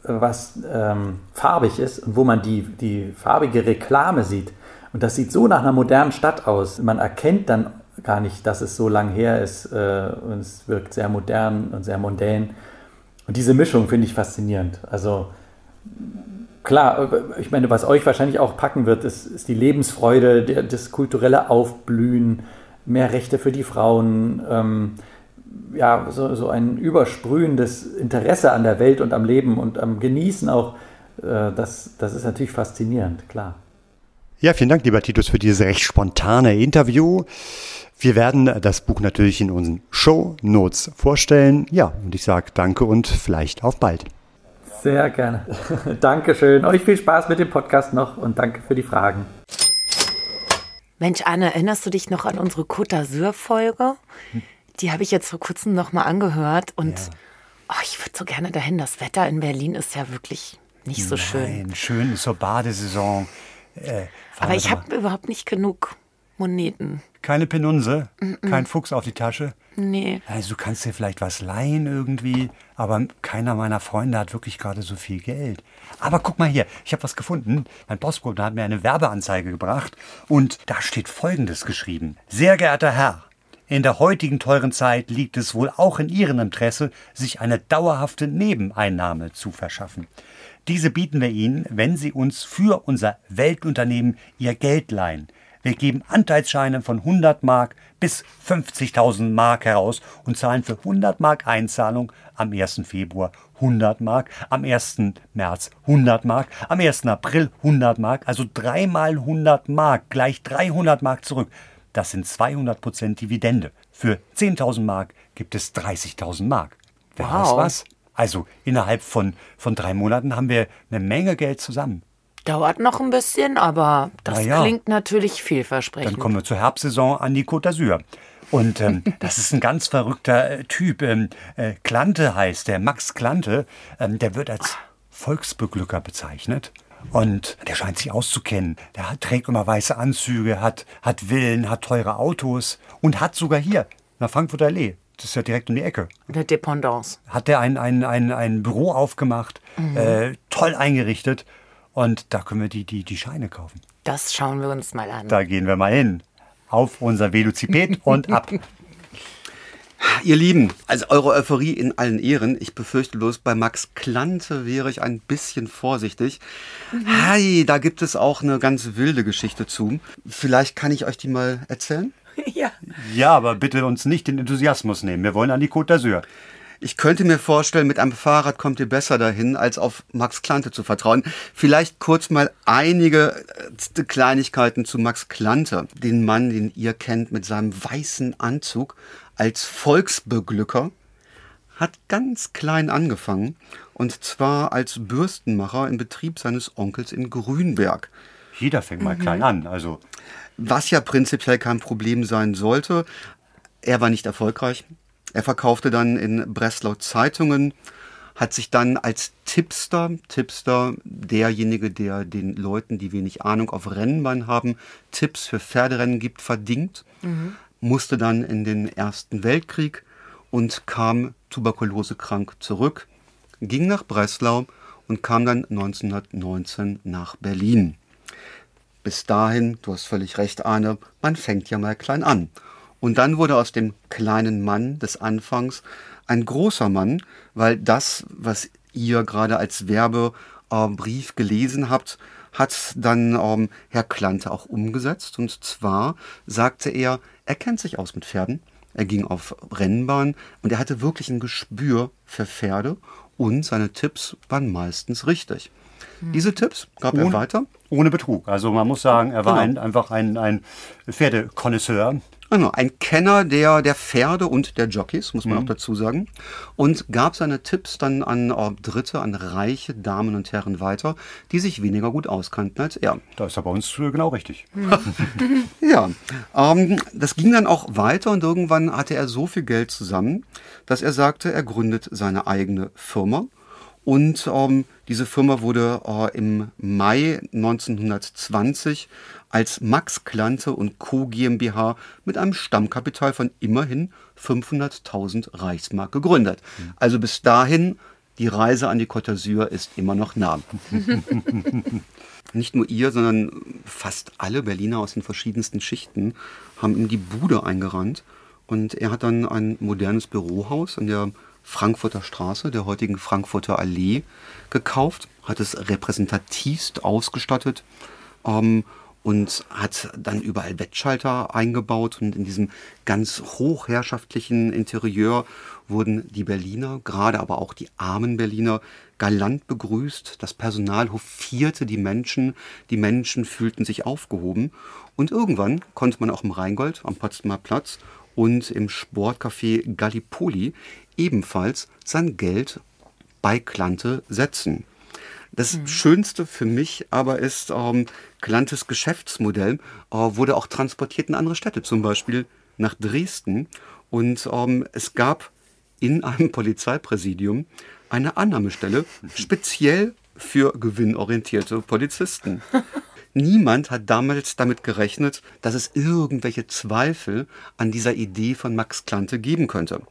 was ähm, farbig ist und wo man die, die farbige Reklame sieht. Und das sieht so nach einer modernen Stadt aus. Man erkennt dann gar nicht, dass es so lang her ist äh, und es wirkt sehr modern und sehr mondän. Und diese Mischung finde ich faszinierend. Also klar, ich meine, was euch wahrscheinlich auch packen wird, ist, ist die Lebensfreude, der, das kulturelle Aufblühen, mehr Rechte für die Frauen, ähm, ja, so, so ein übersprühendes Interesse an der Welt und am Leben und am Genießen auch. Äh, das, das ist natürlich faszinierend, klar. Ja, vielen Dank, lieber Titus, für dieses recht spontane Interview. Wir werden das Buch natürlich in unseren Show Notes vorstellen. Ja, und ich sage danke und vielleicht auf bald. Sehr gerne. Dankeschön. Euch viel Spaß mit dem Podcast noch und danke für die Fragen. Mensch, Anne, erinnerst du dich noch an unsere Côte d'Azur-Folge? Die habe ich jetzt vor kurzem noch mal angehört und ja. oh, ich würde so gerne dahin. Das Wetter in Berlin ist ja wirklich nicht so Nein, schön. Schön ist so Badesaison. Äh, Aber ich habe überhaupt nicht genug Moneten. Keine Penunse? Mm -mm. Kein Fuchs auf die Tasche? Nee. Also du kannst dir vielleicht was leihen irgendwie, aber keiner meiner Freunde hat wirklich gerade so viel Geld. Aber guck mal hier, ich habe was gefunden. Mein Postbote hat mir eine Werbeanzeige gebracht und da steht Folgendes geschrieben. Sehr geehrter Herr, in der heutigen teuren Zeit liegt es wohl auch in Ihrem Interesse, sich eine dauerhafte Nebeneinnahme zu verschaffen. Diese bieten wir Ihnen, wenn Sie uns für unser Weltunternehmen Ihr Geld leihen. Wir geben Anteilsscheine von 100 Mark bis 50.000 Mark heraus und zahlen für 100 Mark Einzahlung am 1. Februar 100 Mark, am 1. März 100 Mark, am 1. April 100 Mark, also dreimal 100 Mark, gleich 300 Mark zurück. Das sind 200 Prozent Dividende. Für 10.000 Mark gibt es 30.000 Mark. Wer wow. was? Also innerhalb von, von drei Monaten haben wir eine Menge Geld zusammen. Dauert noch ein bisschen, aber das ja, klingt natürlich vielversprechend. Dann kommen wir zur Herbstsaison an die Côte d'Azur. Und ähm, das ist ein ganz verrückter äh, Typ. Ähm, äh, Klante heißt der, Max Klante. Ähm, der wird als Volksbeglücker bezeichnet. Und der scheint sich auszukennen. Der hat, trägt immer weiße Anzüge, hat, hat Villen, hat teure Autos und hat sogar hier, nach Frankfurter Allee, das ist ja direkt um die Ecke. Der Dependance. Hat der ein, ein, ein, ein Büro aufgemacht, mhm. äh, toll eingerichtet und da können wir die, die, die Scheine kaufen. Das schauen wir uns mal an. Da gehen wir mal hin. Auf unser Velociped und ab. Ihr Lieben, also eure Euphorie in allen Ehren. Ich befürchte bloß, bei Max Klante wäre ich ein bisschen vorsichtig. Mhm. Hi, da gibt es auch eine ganz wilde Geschichte zu. Vielleicht kann ich euch die mal erzählen? Ja. Ja, aber bitte uns nicht den Enthusiasmus nehmen. Wir wollen an die Côte d'Azur. Ich könnte mir vorstellen, mit einem Fahrrad kommt ihr besser dahin, als auf Max Klante zu vertrauen. Vielleicht kurz mal einige äh, Kleinigkeiten zu Max Klante, den Mann, den ihr kennt mit seinem weißen Anzug als Volksbeglücker. Hat ganz klein angefangen und zwar als Bürstenmacher im Betrieb seines Onkels in Grünberg. Jeder fängt mal mhm. klein an, also. Was ja prinzipiell kein Problem sein sollte. Er war nicht erfolgreich. Er verkaufte dann in Breslau Zeitungen, hat sich dann als Tipster, Tipster, derjenige, der den Leuten, die wenig Ahnung auf Rennbahn haben, Tipps für Pferderennen gibt, verdingt, mhm. musste dann in den Ersten Weltkrieg und kam tuberkulosekrank zurück, ging nach Breslau und kam dann 1919 nach Berlin. Bis dahin, du hast völlig recht, Arne, man fängt ja mal klein an. Und dann wurde aus dem kleinen Mann des Anfangs ein großer Mann, weil das, was ihr gerade als Werbebrief gelesen habt, hat dann ähm, Herr Klante auch umgesetzt. Und zwar sagte er, er kennt sich aus mit Pferden. Er ging auf Rennbahn und er hatte wirklich ein Gespür für Pferde und seine Tipps waren meistens richtig. Hm. Diese Tipps gab ohne, er weiter. Ohne Betrug. Also man muss sagen, er war genau. ein, einfach ein, ein Pferdekonnoisseur Genau, ein Kenner der, der Pferde und der Jockeys, muss man Mhm. auch dazu sagen. Und gab seine Tipps dann an Dritte, an reiche Damen und Herren weiter, die sich weniger gut auskannten als er. Da ist er bei uns äh, genau richtig. Ja, ähm, das ging dann auch weiter und irgendwann hatte er so viel Geld zusammen, dass er sagte, er gründet seine eigene Firma. Und ähm, diese Firma wurde äh, im Mai 1920 als Max Klante und Co. GmbH mit einem Stammkapital von immerhin 500.000 Reichsmark gegründet. Also bis dahin, die Reise an die Côte d'Azur ist immer noch nah. Nicht nur ihr, sondern fast alle Berliner aus den verschiedensten Schichten haben ihm die Bude eingerannt. Und er hat dann ein modernes Bürohaus an der Frankfurter Straße, der heutigen Frankfurter Allee, gekauft, hat es repräsentativst ausgestattet ähm, und hat dann überall Wettschalter eingebaut. Und in diesem ganz hochherrschaftlichen Interieur wurden die Berliner, gerade aber auch die armen Berliner, galant begrüßt. Das Personal hofierte die Menschen, die Menschen fühlten sich aufgehoben. Und irgendwann konnte man auch im Rheingold am Potsdamer Platz und im Sportcafé Gallipoli ebenfalls sein Geld bei Klante setzen. Das Schönste für mich aber ist, ähm, Klantes Geschäftsmodell äh, wurde auch transportiert in andere Städte, zum Beispiel nach Dresden. Und ähm, es gab in einem Polizeipräsidium eine Annahmestelle speziell für gewinnorientierte Polizisten. Niemand hat damals damit gerechnet, dass es irgendwelche Zweifel an dieser Idee von Max Klante geben könnte.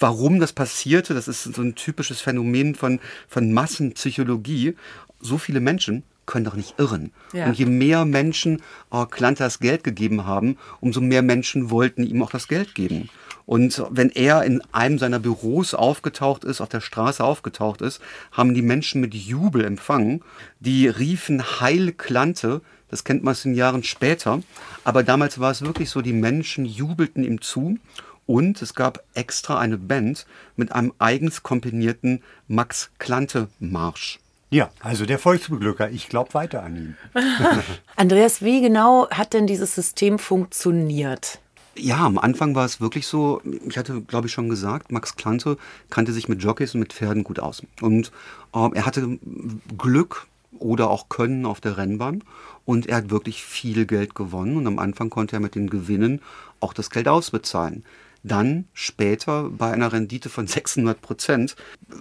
Warum das passierte, das ist so ein typisches Phänomen von, von Massenpsychologie. So viele Menschen können doch nicht irren. Ja. Und je mehr Menschen äh, Klante das Geld gegeben haben, umso mehr Menschen wollten ihm auch das Geld geben. Und wenn er in einem seiner Büros aufgetaucht ist, auf der Straße aufgetaucht ist, haben die Menschen mit Jubel empfangen. Die riefen Heil Klante. Das kennt man aus den Jahren später. Aber damals war es wirklich so, die Menschen jubelten ihm zu. Und es gab extra eine Band mit einem eigens komponierten Max Klante Marsch. Ja, also der Volksbeglücker. Ich glaube weiter an ihn. Andreas, wie genau hat denn dieses System funktioniert? Ja, am Anfang war es wirklich so, ich hatte, glaube ich, schon gesagt, Max Klante kannte sich mit Jockeys und mit Pferden gut aus. Und ähm, er hatte Glück oder auch Können auf der Rennbahn und er hat wirklich viel Geld gewonnen und am Anfang konnte er mit den Gewinnen auch das Geld ausbezahlen. Dann später bei einer Rendite von 600 Prozent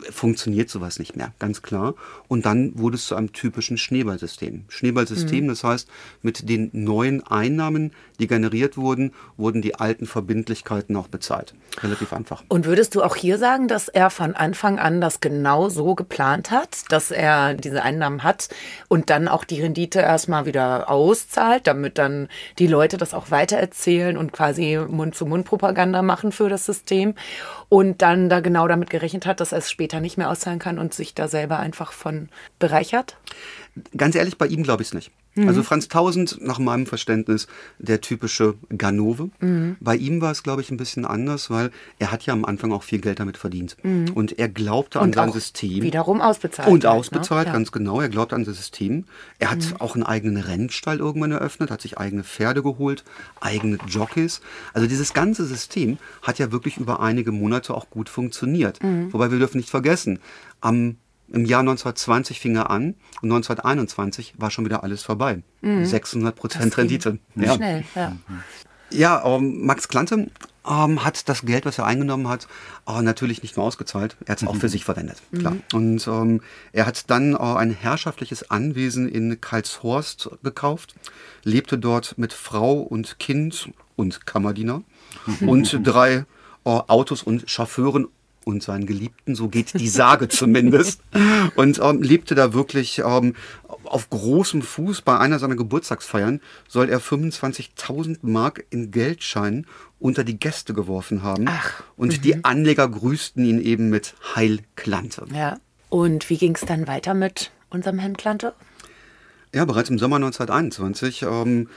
funktioniert sowas nicht mehr, ganz klar. Und dann wurde es zu einem typischen Schneeballsystem. Schneeballsystem, das heißt, mit den neuen Einnahmen, die generiert wurden, wurden die alten Verbindlichkeiten auch bezahlt. Relativ einfach. Und würdest du auch hier sagen, dass er von Anfang an das genau so geplant hat, dass er diese Einnahmen hat und dann auch die Rendite erstmal wieder auszahlt, damit dann die Leute das auch weitererzählen und quasi Mund-zu-Mund-Propaganda machen für das System und dann da genau damit gerechnet hat, dass er es später nicht mehr auszahlen kann und sich da selber einfach von bereichert? Ganz ehrlich, bei ihm glaube ich es nicht. Also Franz Tausend, nach meinem Verständnis, der typische Ganove. Bei ihm war es, glaube ich, ein bisschen anders, weil er hat ja am Anfang auch viel Geld damit verdient. Und er glaubte an Und sein auch System. wiederum ausbezahlt. Und halt, ne? ausbezahlt, Ja. ganz genau. Er glaubt an das System. Er hat auch einen eigenen Rennstall irgendwann eröffnet, hat sich eigene Pferde geholt, eigene Jockeys. Also dieses ganze System hat ja wirklich über einige Monate auch gut funktioniert. Wobei wir dürfen nicht vergessen, am im Jahr 1920 fing er an und 1921 war schon wieder alles vorbei. 600 Prozent Rendite. Ja. Schnell, ja. Ja, ähm, Max Klante ähm, hat das Geld, was er eingenommen hat, äh, natürlich nicht nur ausgezahlt, er hat es auch für sich verwendet. Klar. Und ähm, er hat dann äh, ein herrschaftliches Anwesen in Karlshorst gekauft, lebte dort mit Frau und Kind und Kammerdiener und drei äh, Autos und Chauffeuren und seinen Geliebten, so geht die Sage zumindest. Und ähm, lebte da wirklich ähm, auf großem Fuß. Bei einer seiner Geburtstagsfeiern soll er 25.000 Mark in Geldscheinen unter die Gäste geworfen haben. und die Anleger grüßten ihn eben mit Heil Klante. ja. Und wie ging es dann weiter mit unserem Herrn Klante? Ja, bereits im Sommer 1921 ähm,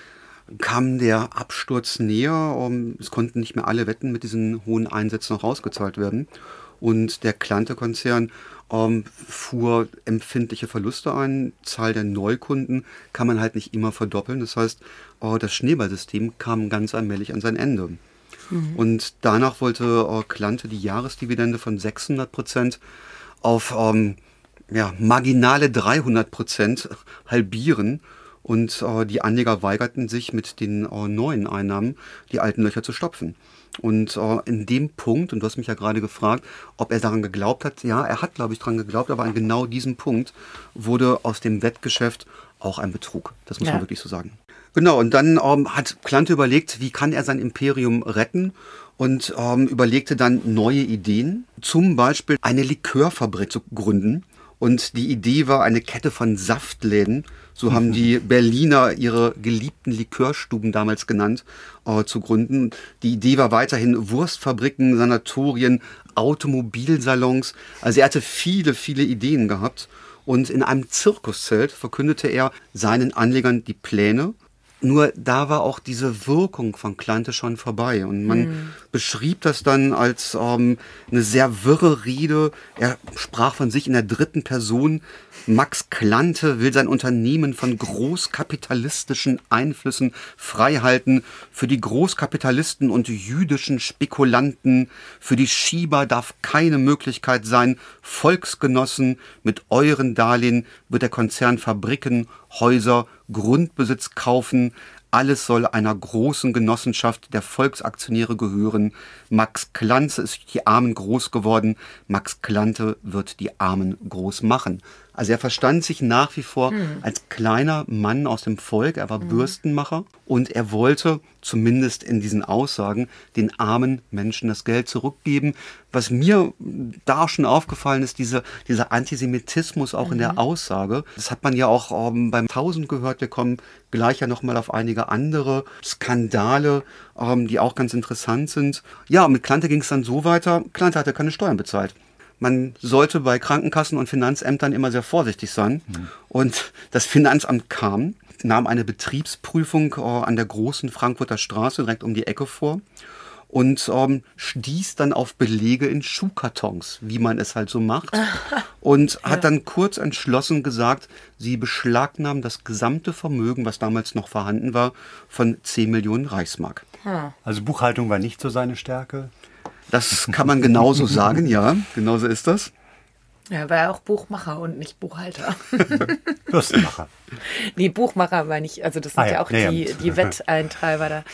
kam der Absturz näher. Ähm, es konnten nicht mehr alle Wetten mit diesen hohen Einsätzen noch ausgezahlt werden. Und der Klante-Konzern ähm, fuhr empfindliche Verluste ein. Zahl der Neukunden kann man halt nicht immer verdoppeln. Das heißt, äh, das Schneeballsystem kam ganz allmählich an sein Ende. Mhm. Und danach wollte äh, Klante die Jahresdividende von 600 Prozent auf ähm, ja, marginale 300 Prozent halbieren. Und äh, die Anleger weigerten sich mit den äh, neuen Einnahmen die alten Löcher zu stopfen. Und äh, in dem Punkt, und du hast mich ja gerade gefragt, ob er daran geglaubt hat, ja, er hat, glaube ich, daran geglaubt, aber an genau diesem Punkt wurde aus dem Wettgeschäft auch ein Betrug. Das muss ja. man wirklich so sagen. Genau, und dann ähm, hat Klante überlegt, wie kann er sein Imperium retten und ähm, überlegte dann neue Ideen, zum Beispiel eine Likörfabrik zu gründen. Und die Idee war eine Kette von Saftläden, so haben die Berliner ihre geliebten Likörstuben damals genannt, äh, zu gründen. Die Idee war weiterhin Wurstfabriken, Sanatorien, Automobilsalons. Also er hatte viele, viele Ideen gehabt. Und in einem Zirkuszelt verkündete er seinen Anlegern die Pläne nur da war auch diese Wirkung von Klante schon vorbei. Und man mhm. beschrieb das dann als ähm, eine sehr wirre Rede. Er sprach von sich in der dritten Person. Max Klante will sein Unternehmen von großkapitalistischen Einflüssen freihalten. Für die Großkapitalisten und jüdischen Spekulanten, für die Schieber darf keine Möglichkeit sein. Volksgenossen, mit euren Darlehen wird der Konzern Fabriken, Häuser, Grundbesitz kaufen, alles soll einer großen Genossenschaft der Volksaktionäre gehören. Max Klanze ist die Armen groß geworden. Max Klante wird die Armen groß machen. Also er verstand sich nach wie vor hm. als kleiner Mann aus dem Volk. Er war hm. Bürstenmacher und er wollte zumindest in diesen Aussagen den armen Menschen das Geld zurückgeben. Was mir da schon aufgefallen ist, diese, dieser Antisemitismus auch mhm. in der mhm. Aussage. Das hat man ja auch ähm, beim Tausend gehört. Wir kommen gleich ja nochmal auf einige andere Skandale, ähm, die auch ganz interessant sind. Ja, mit Klante ging es dann so weiter. Klante hatte keine Steuern bezahlt man sollte bei Krankenkassen und Finanzämtern immer sehr vorsichtig sein. Mhm. Und das Finanzamt kam, nahm eine Betriebsprüfung äh, an der großen Frankfurter Straße direkt um die Ecke vor und ähm, stieß dann auf Belege in Schuhkartons, wie man es halt so macht. Und hat dann kurz entschlossen gesagt, sie beschlagnahmen das gesamte Vermögen, was damals noch vorhanden war, von 10 Millionen Reichsmark. Also Buchhaltung war nicht so seine Stärke? Das kann man genauso sagen, ja. Genauso ist das. Er war ja auch Buchmacher und nicht Buchhalter. Bürstenmacher. nee, Buchmacher war nicht, also das sind ah, ja, ja, auch ja, die, die Wetteintreiber da.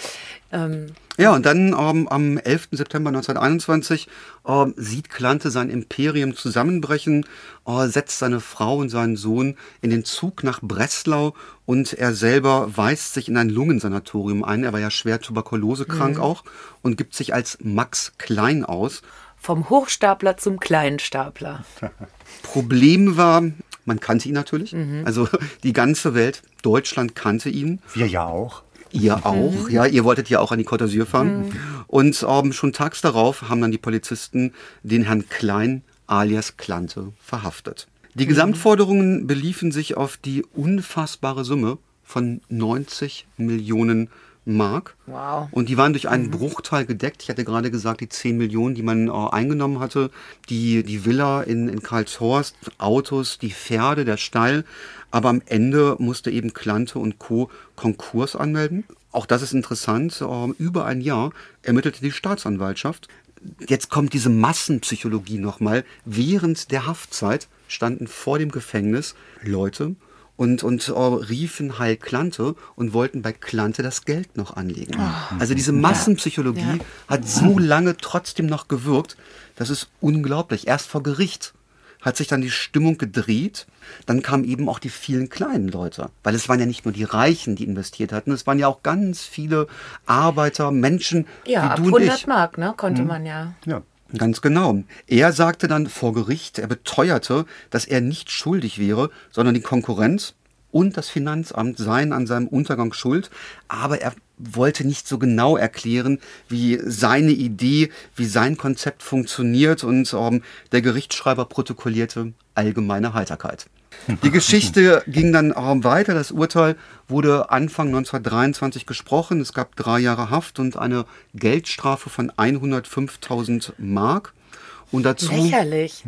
Ähm, ja, und dann ähm, am 11. September 1921 ähm, sieht Klante sein Imperium zusammenbrechen, äh, setzt seine Frau und seinen Sohn in den Zug nach Breslau und er selber weist sich in ein Lungensanatorium ein. Er war ja schwer tuberkulosekrank mhm. auch und gibt sich als Max Klein aus. Vom Hochstapler zum Kleinstapler. Problem war, man kannte ihn natürlich. Mhm. Also die ganze Welt, Deutschland kannte ihn. Wir ja auch. Ihr auch, mhm. ja, ihr wolltet ja auch an die Côte d'Azur fahren. Mhm. Und ähm, schon tags darauf haben dann die Polizisten den Herrn Klein alias Klante verhaftet. Die mhm. Gesamtforderungen beliefen sich auf die unfassbare Summe von 90 Millionen Mark. Wow. Und die waren durch einen mhm. Bruchteil gedeckt. Ich hatte gerade gesagt, die 10 Millionen, die man äh, eingenommen hatte, die, die Villa in, in Karlshorst, Autos, die Pferde, der Stall. Aber am Ende musste eben Klante und Co. Konkurs anmelden. Auch das ist interessant. Äh, über ein Jahr ermittelte die Staatsanwaltschaft. Jetzt kommt diese Massenpsychologie nochmal. Während der Haftzeit standen vor dem Gefängnis Leute, und, und äh, riefen Heil Klante und wollten bei Klante das Geld noch anlegen. Oh. Also diese Massenpsychologie ja. Ja. hat so lange trotzdem noch gewirkt, das ist unglaublich. Erst vor Gericht hat sich dann die Stimmung gedreht. Dann kamen eben auch die vielen kleinen Leute, weil es waren ja nicht nur die Reichen, die investiert hatten, es waren ja auch ganz viele Arbeiter, Menschen ja, wie ab du 100 ich. Mark, ne, konnte hm. man ja. Ja. Ganz genau. Er sagte dann vor Gericht, er beteuerte, dass er nicht schuldig wäre, sondern die Konkurrenz und das Finanzamt seien an seinem Untergang schuld, aber er wollte nicht so genau erklären, wie seine Idee, wie sein Konzept funktioniert und ähm, der Gerichtsschreiber protokollierte allgemeine Heiterkeit. Die Geschichte ging dann weiter. Das Urteil wurde Anfang 1923 gesprochen. Es gab drei Jahre Haft und eine Geldstrafe von 105.000 Mark. Und dazu, Lächerlich.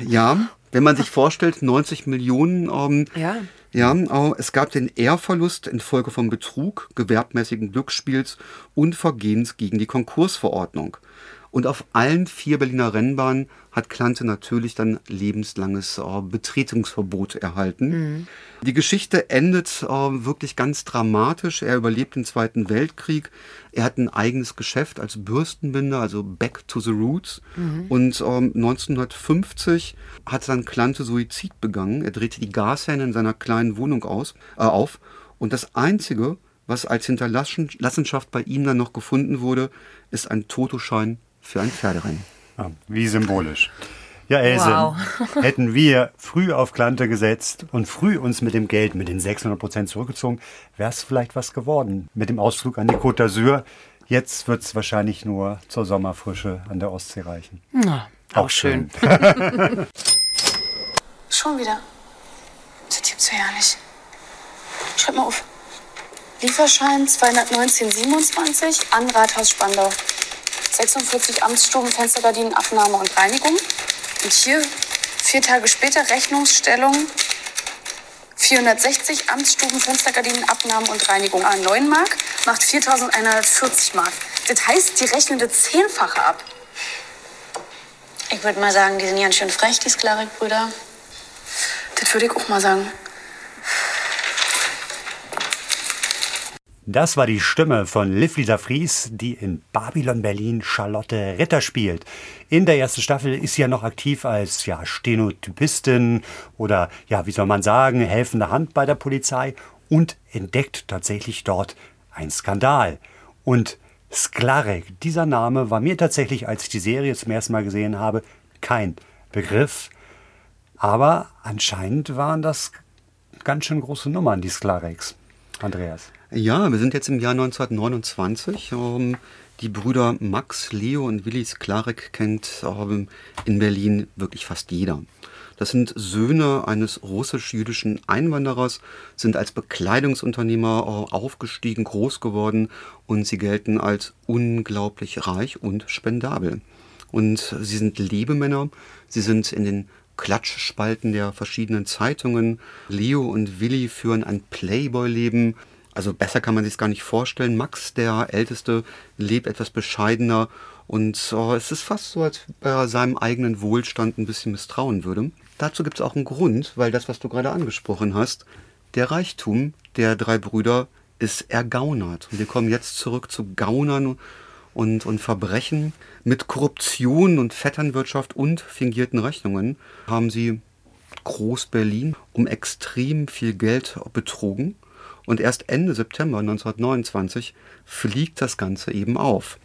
Ja, wenn man sich vorstellt, 90 Millionen. Ähm, ja. Ja, äh, es gab den Ehrverlust infolge von Betrug, gewerbmäßigen Glücksspiels und Vergehens gegen die Konkursverordnung. Und auf allen vier Berliner Rennbahnen hat Klante natürlich dann lebenslanges äh, Betretungsverbot erhalten. Mhm. Die Geschichte endet äh, wirklich ganz dramatisch. Er überlebt den Zweiten Weltkrieg. Er hat ein eigenes Geschäft als Bürstenbinder, also Back to the Roots. Mhm. Und ähm, 1950 hat dann Klante Suizid begangen. Er drehte die Gashähne in seiner kleinen Wohnung aus, äh, auf. Und das Einzige, was als Hinterlassenschaft bei ihm dann noch gefunden wurde, ist ein Totoschein für ein Pferderennen. Ah, wie symbolisch. Ja, Else, wow. hätten wir früh auf Klante gesetzt und früh uns mit dem Geld, mit den 600 Prozent zurückgezogen, wäre es vielleicht was geworden mit dem Ausflug an die Côte d'Azur. Jetzt wird es wahrscheinlich nur zur Sommerfrische an der Ostsee reichen. Ja, auch, auch schön. Schon wieder. Das gibt's ja nicht. Schreib mal auf. Lieferschein 219,27 an Rathaus Spandau. 46 Amtsstuben, Fenstergardinen, Abnahme und Reinigung. Und hier vier Tage später Rechnungsstellung 460 Amtsstuben, Fenstergardinen, Abnahmen und Reinigung. Ah, 9 Mark macht 4.140 Mark. Das heißt, die rechnen das Zehnfache ab. Ich würde mal sagen, die sind ganz schön frech, die Sklarik-Brüder. Das würde ich auch mal sagen. Das war die Stimme von Liv Lisa Fries, die in Babylon Berlin Charlotte Ritter spielt. In der ersten Staffel ist sie ja noch aktiv als ja, Stenotypistin oder ja, wie soll man sagen, helfende Hand bei der Polizei und entdeckt tatsächlich dort einen Skandal. Und Sklarek, dieser Name war mir tatsächlich, als ich die Serie zum ersten Mal gesehen habe, kein Begriff. Aber anscheinend waren das ganz schön große Nummern, die Sklareks. Andreas. Ja, wir sind jetzt im Jahr 1929. Ähm, die Brüder Max, Leo und Willi Sklarek kennt ähm, in Berlin wirklich fast jeder. Das sind Söhne eines russisch-jüdischen Einwanderers, sind als Bekleidungsunternehmer äh, aufgestiegen, groß geworden und sie gelten als unglaublich reich und spendabel. Und sie sind Lebemänner, sie sind in den Klatschspalten der verschiedenen Zeitungen. Leo und Willi führen ein Playboy-Leben, also besser kann man sich gar nicht vorstellen. Max, der Älteste, lebt etwas bescheidener und oh, es ist fast so, als er seinem eigenen Wohlstand ein bisschen misstrauen würde. Dazu gibt es auch einen Grund, weil das, was du gerade angesprochen hast, der Reichtum der drei Brüder ist ergaunert. Und wir kommen jetzt zurück zu Gaunern und, und Verbrechen. Mit Korruption und Vetternwirtschaft und fingierten Rechnungen haben sie Groß-Berlin um extrem viel Geld betrogen und erst Ende September 1929 fliegt das Ganze eben auf.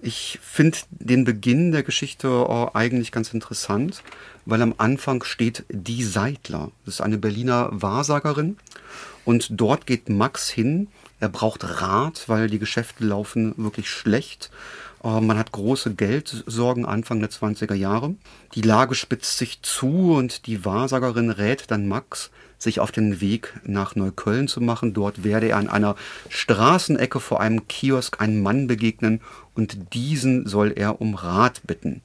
Ich finde den Beginn der Geschichte äh, eigentlich ganz interessant, weil am Anfang steht die Seidler. Das ist eine Berliner Wahrsagerin. Und dort geht Max hin. Er braucht Rat, weil die Geschäfte laufen wirklich schlecht. Äh, man hat große Geldsorgen Anfang der 20er Jahre. Die Lage spitzt sich zu und die Wahrsagerin rät dann Max, sich auf den Weg nach Neukölln zu machen. Dort werde er an einer Straßenecke vor einem Kiosk einen Mann begegnen und diesen soll er um Rat bitten.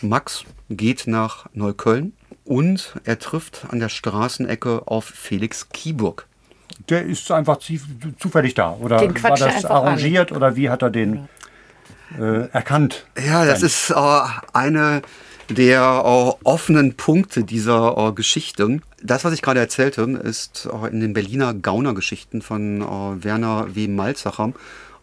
Max geht nach Neukölln und er trifft an der Straßenecke auf Felix Kieburg. Der ist einfach zufällig da oder war das arrangiert an. oder wie hat er den äh, erkannt? Ja, das ist äh, eine der äh, offenen Punkte dieser äh, Geschichte. Das, was ich gerade erzählte, ist äh, in den Berliner Gaunergeschichten von äh, Werner W. Malzacher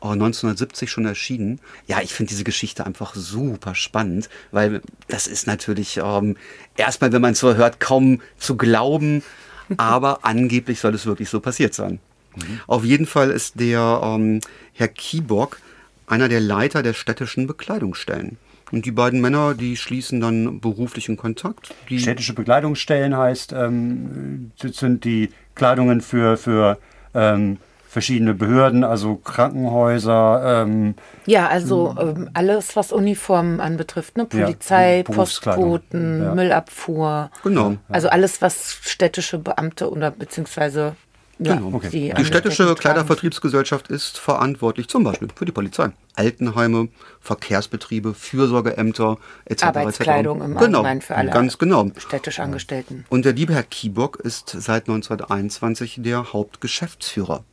1970 äh, schon erschienen. Ja, ich finde diese Geschichte einfach super spannend, weil das ist natürlich ähm, erstmal, wenn man es so hört, kaum zu glauben, aber angeblich soll es wirklich so passiert sein. Mhm. Auf jeden Fall ist der ähm, Herr Kieborg einer der Leiter der städtischen Bekleidungsstellen. Und die beiden Männer, die schließen dann beruflichen Kontakt. Die Städtische Bekleidungsstellen heißt, ähm, das sind die Kleidungen für, für ähm, verschiedene Behörden, also Krankenhäuser. Ähm, ja, also ähm, alles, was Uniformen anbetrifft, ne? Polizei, ja, Postboten, ja. Müllabfuhr. Genau. Also alles, was städtische Beamte oder beziehungsweise Ja, Genau. die, Die Angestellten städtische Kleidervertriebsgesellschaft ist verantwortlich zum Beispiel für die Polizei, Altenheime, Verkehrsbetriebe, Fürsorgeämter etc. Arbeitskleidung etc. im genau, Allgemeinen für alle Ganz genau. städtisch Angestellten. Und der liebe Herr Kiebock ist seit 1921 der Hauptgeschäftsführer.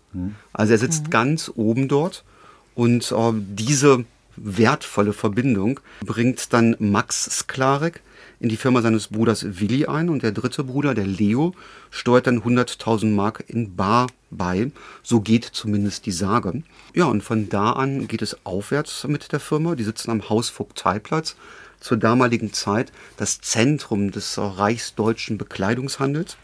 Also er sitzt ganz oben dort und äh, diese wertvolle Verbindung bringt dann Max Sklarek in die Firma seines Bruders Willi ein und der dritte Bruder, der Leo, steuert dann 100.000 Mark in Bar bei. So geht zumindest die Sage. Ja, und von da an geht es aufwärts mit der Firma. Die sitzen am Hausvogteiplatz zur damaligen Zeit das Zentrum des äh, reichsdeutschen Bekleidungshandels.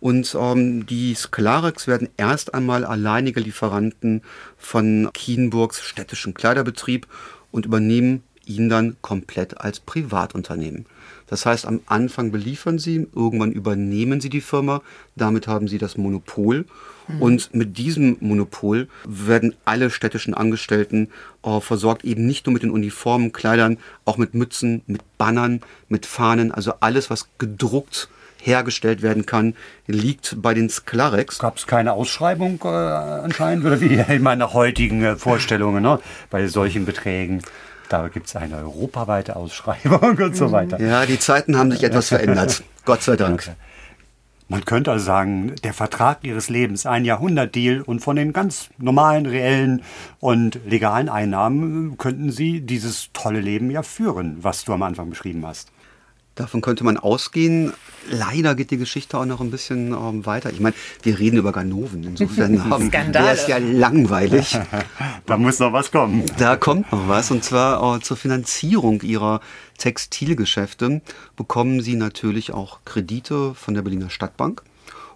Und ähm, die Sklarex werden erst einmal alleinige Lieferanten von Kienburgs städtischen Kleiderbetrieb und übernehmen ihn dann komplett als Privatunternehmen. Das heißt, am Anfang beliefern sie, irgendwann übernehmen sie die Firma, damit haben sie das Monopol. Und mit diesem Monopol werden alle städtischen Angestellten äh, versorgt, eben nicht nur mit den Uniformen, Kleidern, auch mit Mützen, mit Bannern, mit Fahnen, also alles, was gedruckt hergestellt werden kann, liegt bei den Sklarex. Gab es keine Ausschreibung äh, anscheinend oder wie in meiner heutigen äh, Vorstellungen ne? bei solchen Beträgen? Da gibt es eine europaweite Ausschreibung und so weiter. Ja, die Zeiten haben sich etwas verändert. Gott sei Dank. Man könnte also sagen, der Vertrag ihres Lebens, ein Jahrhundertdeal und von den ganz normalen, reellen und legalen Einnahmen äh, könnten sie dieses tolle Leben ja führen, was du am Anfang beschrieben hast. Davon könnte man ausgehen. Leider geht die Geschichte auch noch ein bisschen ähm, weiter. Ich meine, wir reden über Ganoven. Insofern Skandale. wäre es ja langweilig. Da muss noch was kommen. Da kommt noch was. Und zwar äh, zur Finanzierung ihrer Textilgeschäfte bekommen sie natürlich auch Kredite von der Berliner Stadtbank.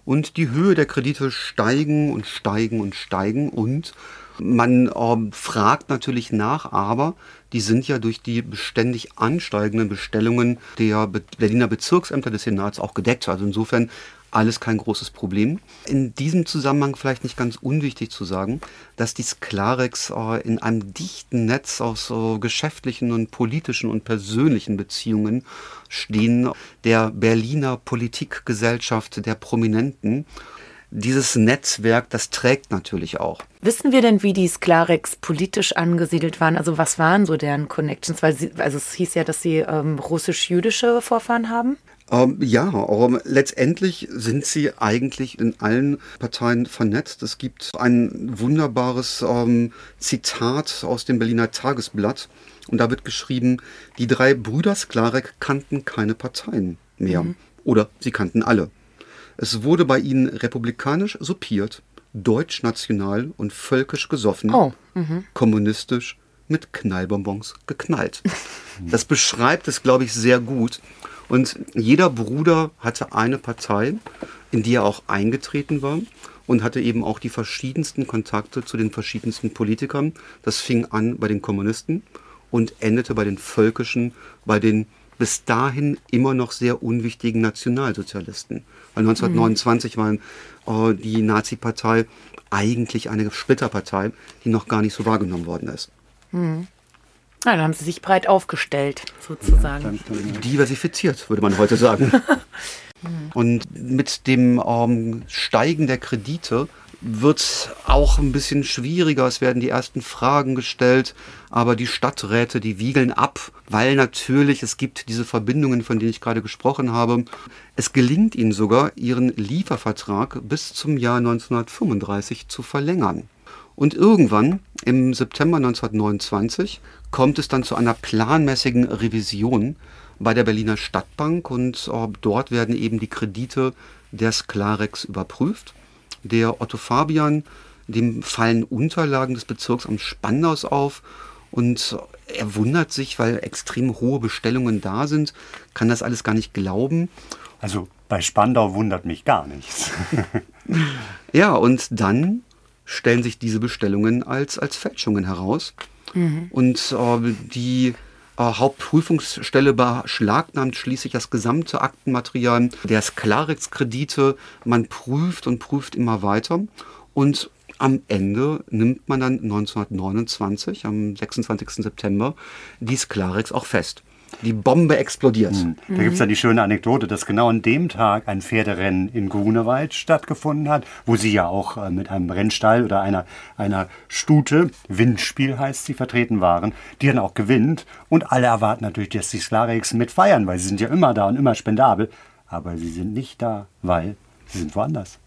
Und die Höhe der Kredite steigen und steigen und steigen. Und man ähm, fragt natürlich nach, aber die sind ja durch die beständig ansteigenden Bestellungen der Be Berliner Bezirksämter des Senats auch gedeckt. Also insofern alles kein großes Problem. In diesem Zusammenhang vielleicht nicht ganz unwichtig zu sagen, dass die Sklarex äh, in einem dichten Netz aus äh, geschäftlichen und politischen und persönlichen Beziehungen stehen, der Berliner Politikgesellschaft, der Prominenten. Dieses Netzwerk, das trägt natürlich auch. Wissen wir denn, wie die Sklarex politisch angesiedelt waren? Also was waren so deren Connections? Weil sie, also es hieß ja, dass sie ähm, russisch-jüdische Vorfahren haben. Ähm, ja, aber letztendlich sind sie eigentlich in allen Parteien vernetzt. Es gibt ein wunderbares ähm, Zitat aus dem Berliner Tagesblatt und da wird geschrieben, die drei Brüder Sklarek kannten keine Parteien mehr oder sie kannten alle. Es wurde bei ihnen republikanisch suppiert, deutsch-national und völkisch gesoffen, Oh, kommunistisch mit Knallbonbons geknallt. Das beschreibt es, glaube ich, sehr gut. Und jeder Bruder hatte eine Partei, in die er auch eingetreten war und hatte eben auch die verschiedensten Kontakte zu den verschiedensten Politikern. Das fing an bei den Kommunisten und endete bei den Völkischen, bei den bis dahin immer noch sehr unwichtigen Nationalsozialisten. Weil 1929 war äh, die Nazi-Partei eigentlich eine Splitterpartei, die noch gar nicht so wahrgenommen worden ist. Ja, dann haben sie sich breit aufgestellt, sozusagen. Diversifiziert, würde man heute sagen. Und mit dem ähm, Steigen der Kredite wird es auch ein bisschen schwieriger. Es werden die ersten Fragen gestellt, aber die Stadträte, die wiegeln ab, weil natürlich es gibt diese Verbindungen, von denen ich gerade gesprochen habe. Es gelingt ihnen sogar, ihren Liefervertrag bis zum Jahr 1935 zu verlängern. Und irgendwann im September 1929 kommt es dann zu einer planmäßigen Revision bei der Berliner Stadtbank und äh, dort werden eben die Kredite der Sklarex überprüft. Der Otto Fabian, dem fallen Unterlagen des Bezirksamts Spandaus auf und er wundert sich, weil extrem hohe Bestellungen da sind, kann das alles gar nicht glauben. Also bei Spandau wundert mich gar nichts. Ja, und dann stellen sich diese Bestellungen als, als Fälschungen heraus. Und äh, die Hauptprüfungsstelle beschlagnahmt schließlich das gesamte Aktenmaterial der Sklarex-Kredite. Man prüft und prüft immer weiter. Und am Ende nimmt man dann 1929, am 26. September, die Sklarex auch fest. Die Bombe explodiert. Mhm. Da gibt es dann die schöne Anekdote, dass genau an dem Tag ein Pferderennen in Grunewald stattgefunden hat, wo sie ja auch äh, mit einem Rennstall oder einer, einer Stute, Windspiel heißt sie, vertreten waren, die dann auch gewinnt. Und alle erwarten natürlich, dass die Slarix mitfeiern, weil sie sind ja immer da und immer spendabel. Aber sie sind nicht da, weil sie sind woanders.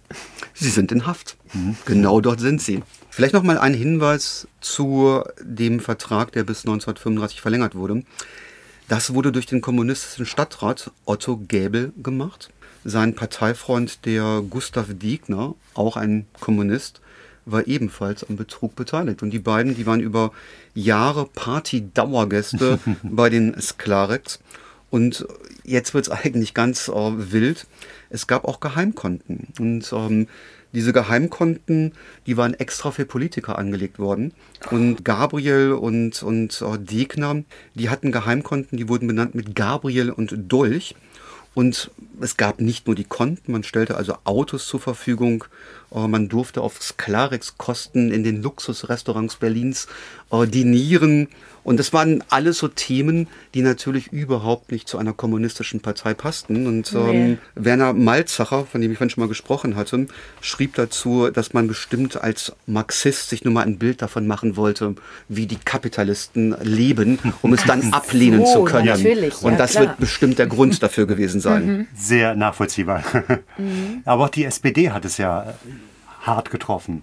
Sie sind in Haft. Mhm. Genau dort sind sie. Vielleicht noch mal ein Hinweis zu dem Vertrag, der bis 1935 verlängert wurde. Das wurde durch den kommunistischen Stadtrat Otto Gäbel gemacht. Sein Parteifreund, der Gustav Diegner, auch ein Kommunist, war ebenfalls am Betrug beteiligt. Und die beiden, die waren über Jahre Party-Dauergäste bei den Sklarex. Und jetzt wird es eigentlich ganz äh, wild. Es gab auch Geheimkonten. Und ähm, diese Geheimkonten, die waren extra für Politiker angelegt worden. Und Gabriel und, und äh, Degner, die hatten Geheimkonten, die wurden benannt mit Gabriel und Dolch. Und es gab nicht nur die Konten, man stellte also Autos zur Verfügung, man durfte auf Sklarex-Kosten in den Luxusrestaurants Berlins äh, dinieren und das waren alles so Themen, die natürlich überhaupt nicht zu einer kommunistischen Partei passten. Und ähm, nee. Werner Malzacher, von dem ich vorhin schon mal gesprochen hatte, schrieb dazu, dass man bestimmt als Marxist sich nur mal ein Bild davon machen wollte, wie die Kapitalisten leben, um es dann ablehnen so, zu können. Natürlich, Und ja, das klar. wird bestimmt der Grund dafür gewesen sein. Mhm. Sehr nachvollziehbar. Mhm. Aber auch die SPD hat es ja hart getroffen.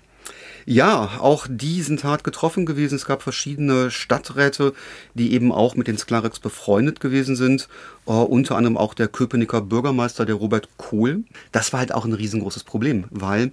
Ja, auch die sind hart getroffen gewesen. Es gab verschiedene Stadträte, die eben auch mit den Sklarex befreundet gewesen sind. Uh, unter anderem auch der Köpenicker Bürgermeister, der Robert Kohl. Das war halt auch ein riesengroßes Problem, weil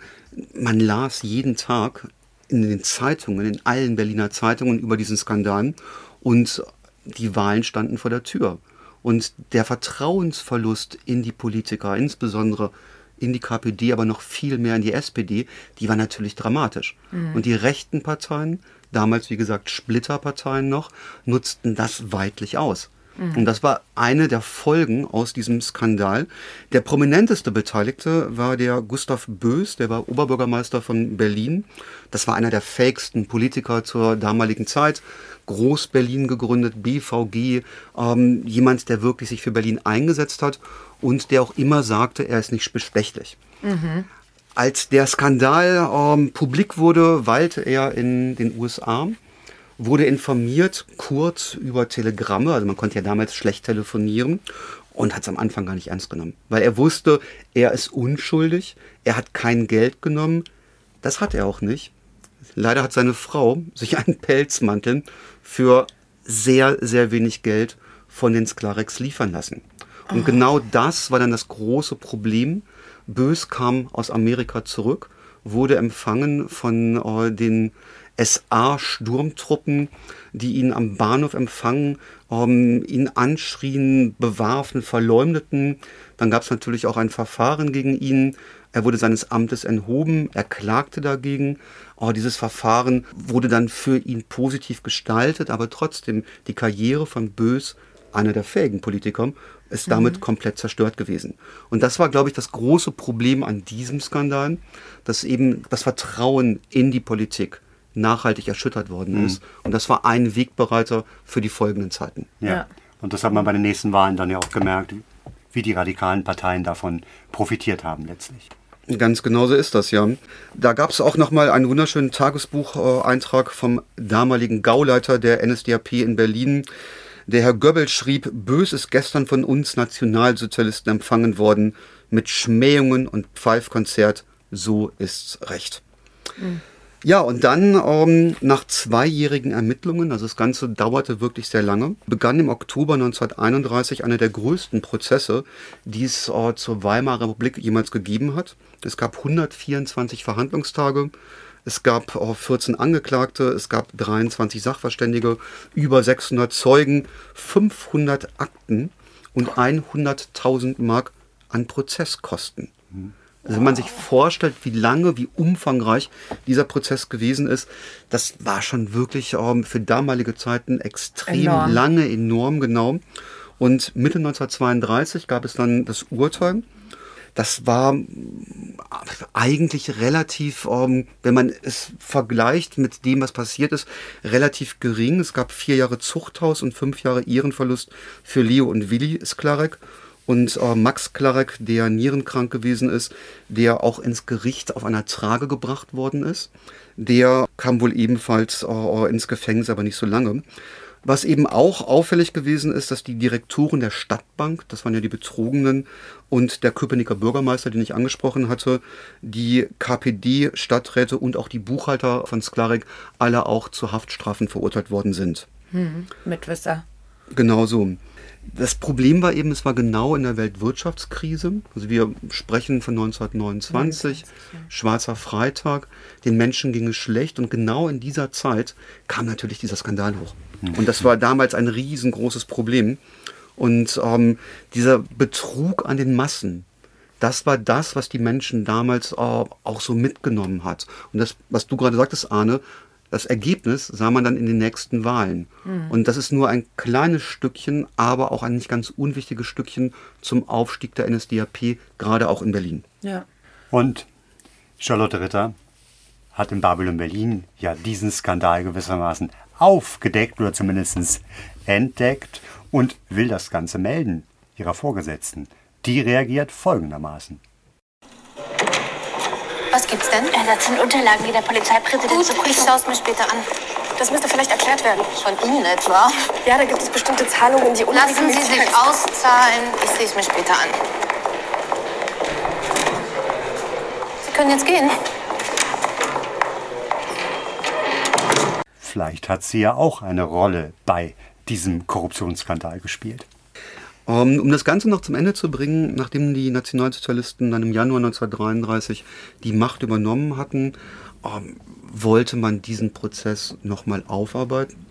man las jeden Tag in den Zeitungen, in allen Berliner Zeitungen über diesen Skandal und die Wahlen standen vor der Tür. Und der Vertrauensverlust in die Politiker, insbesondere in die KPD, aber noch viel mehr in die SPD, die war natürlich dramatisch. Mhm. Und die rechten Parteien, damals wie gesagt Splitterparteien noch, nutzten das weitlich aus. Mhm. Und das war eine der Folgen aus diesem Skandal. Der prominenteste Beteiligte war der Gustav Bös, der war Oberbürgermeister von Berlin. Das war einer der fähigsten Politiker zur damaligen Zeit. Groß-Berlin gegründet, BVG, ähm, jemand, der wirklich sich für Berlin eingesetzt hat und der auch immer sagte, er ist nicht bestechlich. Mhm. Als der Skandal ähm, publik wurde, weilte er in den USA, wurde informiert kurz über Telegramme, also man konnte ja damals schlecht telefonieren und hat es am Anfang gar nicht ernst genommen, weil er wusste, er ist unschuldig, er hat kein Geld genommen, das hat er auch nicht. Leider hat seine Frau sich einen Pelzmantel für sehr, sehr wenig Geld von den Sklarex liefern lassen. Und genau das war dann das große Problem. Bös kam aus Amerika zurück, wurde empfangen von äh, den SA-Sturmtruppen, die ihn am Bahnhof empfangen, ähm, ihn anschrien, bewarfen, verleumdeten. Dann gab es natürlich auch ein Verfahren gegen ihn. Er wurde seines Amtes enthoben, er klagte dagegen. Oh, dieses Verfahren wurde dann für ihn positiv gestaltet, aber trotzdem die Karriere von Bös, einer der fähigen Politiker, ist damit mhm. komplett zerstört gewesen. Und das war, glaube ich, das große Problem an diesem Skandal, dass eben das Vertrauen in die Politik nachhaltig erschüttert worden mhm. ist. Und das war ein Wegbereiter für die folgenden Zeiten. Ja. ja. Und das hat man bei den nächsten Wahlen dann ja auch gemerkt, wie die radikalen Parteien davon profitiert haben letztlich. Ganz genau so ist das, ja. Da gab es auch nochmal einen wunderschönen Tagesbucheintrag vom damaligen Gauleiter der NSDAP in Berlin, der Herr Goebbels schrieb, Bös ist gestern von uns Nationalsozialisten empfangen worden, mit Schmähungen und Pfeifkonzert, so ist's recht. Mhm. Ja, und dann ähm, nach zweijährigen Ermittlungen, also das Ganze dauerte wirklich sehr lange, begann im Oktober 1931 einer der größten Prozesse, die es äh, zur Weimarer Republik jemals gegeben hat. Es gab 124 Verhandlungstage, es gab 14 Angeklagte, es gab 23 Sachverständige, über 600 Zeugen, 500 Akten und 100.000 Mark an Prozesskosten. Also wenn man sich vorstellt, wie lange, wie umfangreich dieser Prozess gewesen ist, das war schon wirklich ähm, für damalige Zeiten extrem enorm. lange, enorm genau. Und Mitte 1932 gab es dann das Urteil das war eigentlich relativ, ähm, wenn man es vergleicht mit dem, was passiert ist, relativ gering. Es gab vier Jahre Zuchthaus und fünf Jahre Ehrenverlust für Leo und Willi Sklarek. Und äh, Max Klarek, der nierenkrank gewesen ist, der auch ins Gericht auf einer Trage gebracht worden ist, der kam wohl ebenfalls äh, ins Gefängnis, aber nicht so lange. Was eben auch auffällig gewesen ist, dass die Direktoren der Stadtbank, das waren ja die Betrogenen, und der Köpenicker Bürgermeister, den ich angesprochen hatte, die KPD-Stadträte und auch die Buchhalter von Sklarek alle auch zu Haftstrafen verurteilt worden sind. Hm, Mitwisser. Genau so. Das Problem war eben, es war genau in der Weltwirtschaftskrise. Also wir sprechen von 1929, 29, ja. Schwarzer Freitag. Den Menschen ging es schlecht und genau in dieser Zeit kam natürlich dieser Skandal hoch. Und das war damals ein riesengroßes Problem. Und ähm, dieser Betrug an den Massen, das war das, was die Menschen damals äh, auch so mitgenommen hat. Und das, was du gerade sagtest, Arne, das Ergebnis sah man dann in den nächsten Wahlen. Mhm. Und das ist nur ein kleines Stückchen, aber auch ein nicht ganz unwichtiges Stückchen zum Aufstieg der NSDAP, gerade auch in Berlin. Ja. Und Charlotte Ritter hat in Babylon Berlin ja diesen Skandal gewissermaßen aufgedeckt oder zumindest entdeckt und will das Ganze melden ihrer Vorgesetzten. Die reagiert folgendermaßen. Was gibt's denn? Äh, das sind Unterlagen, die der Polizeipräsident Gut, ich schaue es mir später an. Das müsste vielleicht erklärt werden. Von Ihnen etwa? Ja, da gibt es bestimmte Zahlungen, die Lassen Sie sich auszahlen. Ich sehe es mir später an. Sie können jetzt gehen. Vielleicht hat sie ja auch eine Rolle bei diesem Korruptionsskandal gespielt. Ähm, um das Ganze noch zum Ende zu bringen, nachdem die Nationalsozialisten dann im Januar 1933 die Macht übernommen hatten, ähm, wollte man diesen Prozess nochmal aufarbeiten,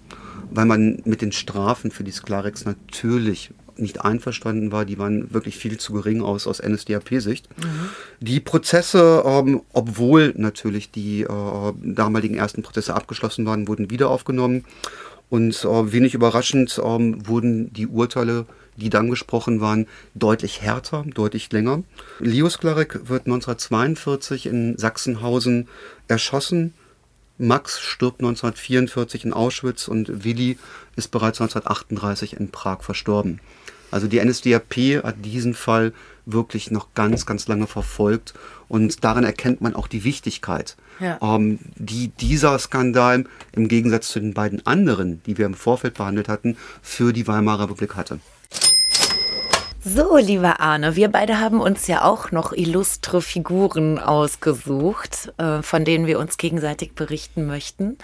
weil man mit den Strafen für die Sklarex natürlich nicht einverstanden war. Die waren wirklich viel zu gering aus, aus NSDAP-Sicht. Mhm. Die Prozesse, ähm, obwohl natürlich die äh, damaligen ersten Prozesse abgeschlossen waren, wurden wieder aufgenommen. Und äh, wenig überraschend ähm, wurden die Urteile, die dann gesprochen waren, deutlich härter, deutlich länger. Leo Sklarek wird 1942 in Sachsenhausen erschossen. Max stirbt 1944 in Auschwitz und Willi ist bereits 1938 in Prag verstorben. Also die NSDAP hat diesen Fall wirklich noch ganz, ganz lange verfolgt und daran erkennt man auch die Wichtigkeit, ja. ähm, die dieser Skandal im Gegensatz zu den beiden anderen, die wir im Vorfeld behandelt hatten, für die Weimarer Republik hatte. So, lieber Arne, wir beide haben uns ja auch noch illustre Figuren ausgesucht, äh, von denen wir uns gegenseitig berichten möchten.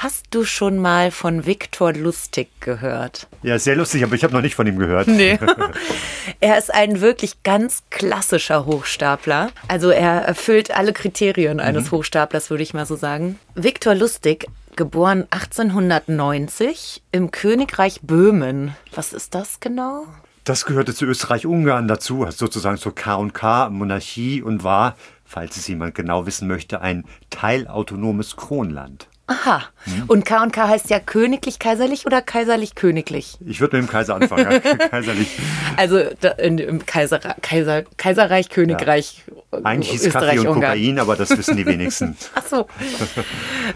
Hast du schon mal von Viktor Lustig gehört? Ja, sehr lustig, aber ich habe noch nicht von ihm gehört. Nee. er ist ein wirklich ganz klassischer Hochstapler. Also er erfüllt alle Kriterien eines mhm. Hochstaplers, würde ich mal so sagen. Viktor Lustig, geboren 1890 im Königreich Böhmen. Was ist das genau? Das gehörte zu Österreich-Ungarn dazu, sozusagen zur K&K-Monarchie und war, falls es jemand genau wissen möchte, ein teilautonomes Kronland. Aha. Hm? Und K und K heißt ja königlich kaiserlich oder kaiserlich königlich? Ich würde mit dem Kaiser anfangen. kaiserlich. Also in, im Kaiser, Kaiser, Kaiserreich, Königreich. Ja. Eigentlich ist Kaffee und Kokain, aber das wissen die wenigsten. Ach so.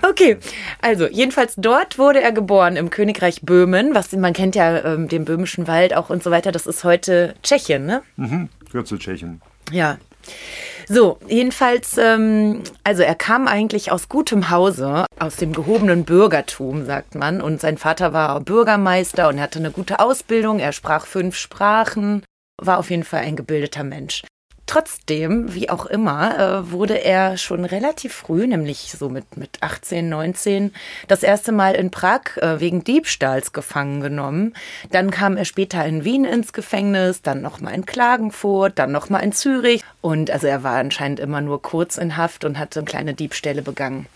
Okay. Also jedenfalls dort wurde er geboren im Königreich Böhmen, was man kennt ja ähm, den böhmischen Wald auch und so weiter. Das ist heute Tschechien, ne? Mhm. Gehört zu Tschechien. Ja. So, jedenfalls, ähm, also er kam eigentlich aus gutem Hause, aus dem gehobenen Bürgertum, sagt man. Und sein Vater war Bürgermeister und hatte eine gute Ausbildung. Er sprach fünf Sprachen, war auf jeden Fall ein gebildeter Mensch. Trotzdem, wie auch immer, äh, wurde er schon relativ früh, nämlich so mit, mit 18, 19, das erste Mal in Prag äh, wegen Diebstahls gefangen genommen. Dann kam er später in Wien ins Gefängnis, dann nochmal in Klagenfurt, dann nochmal in Zürich. Und also er war anscheinend immer nur kurz in Haft und hatte kleine Diebstähle begangen.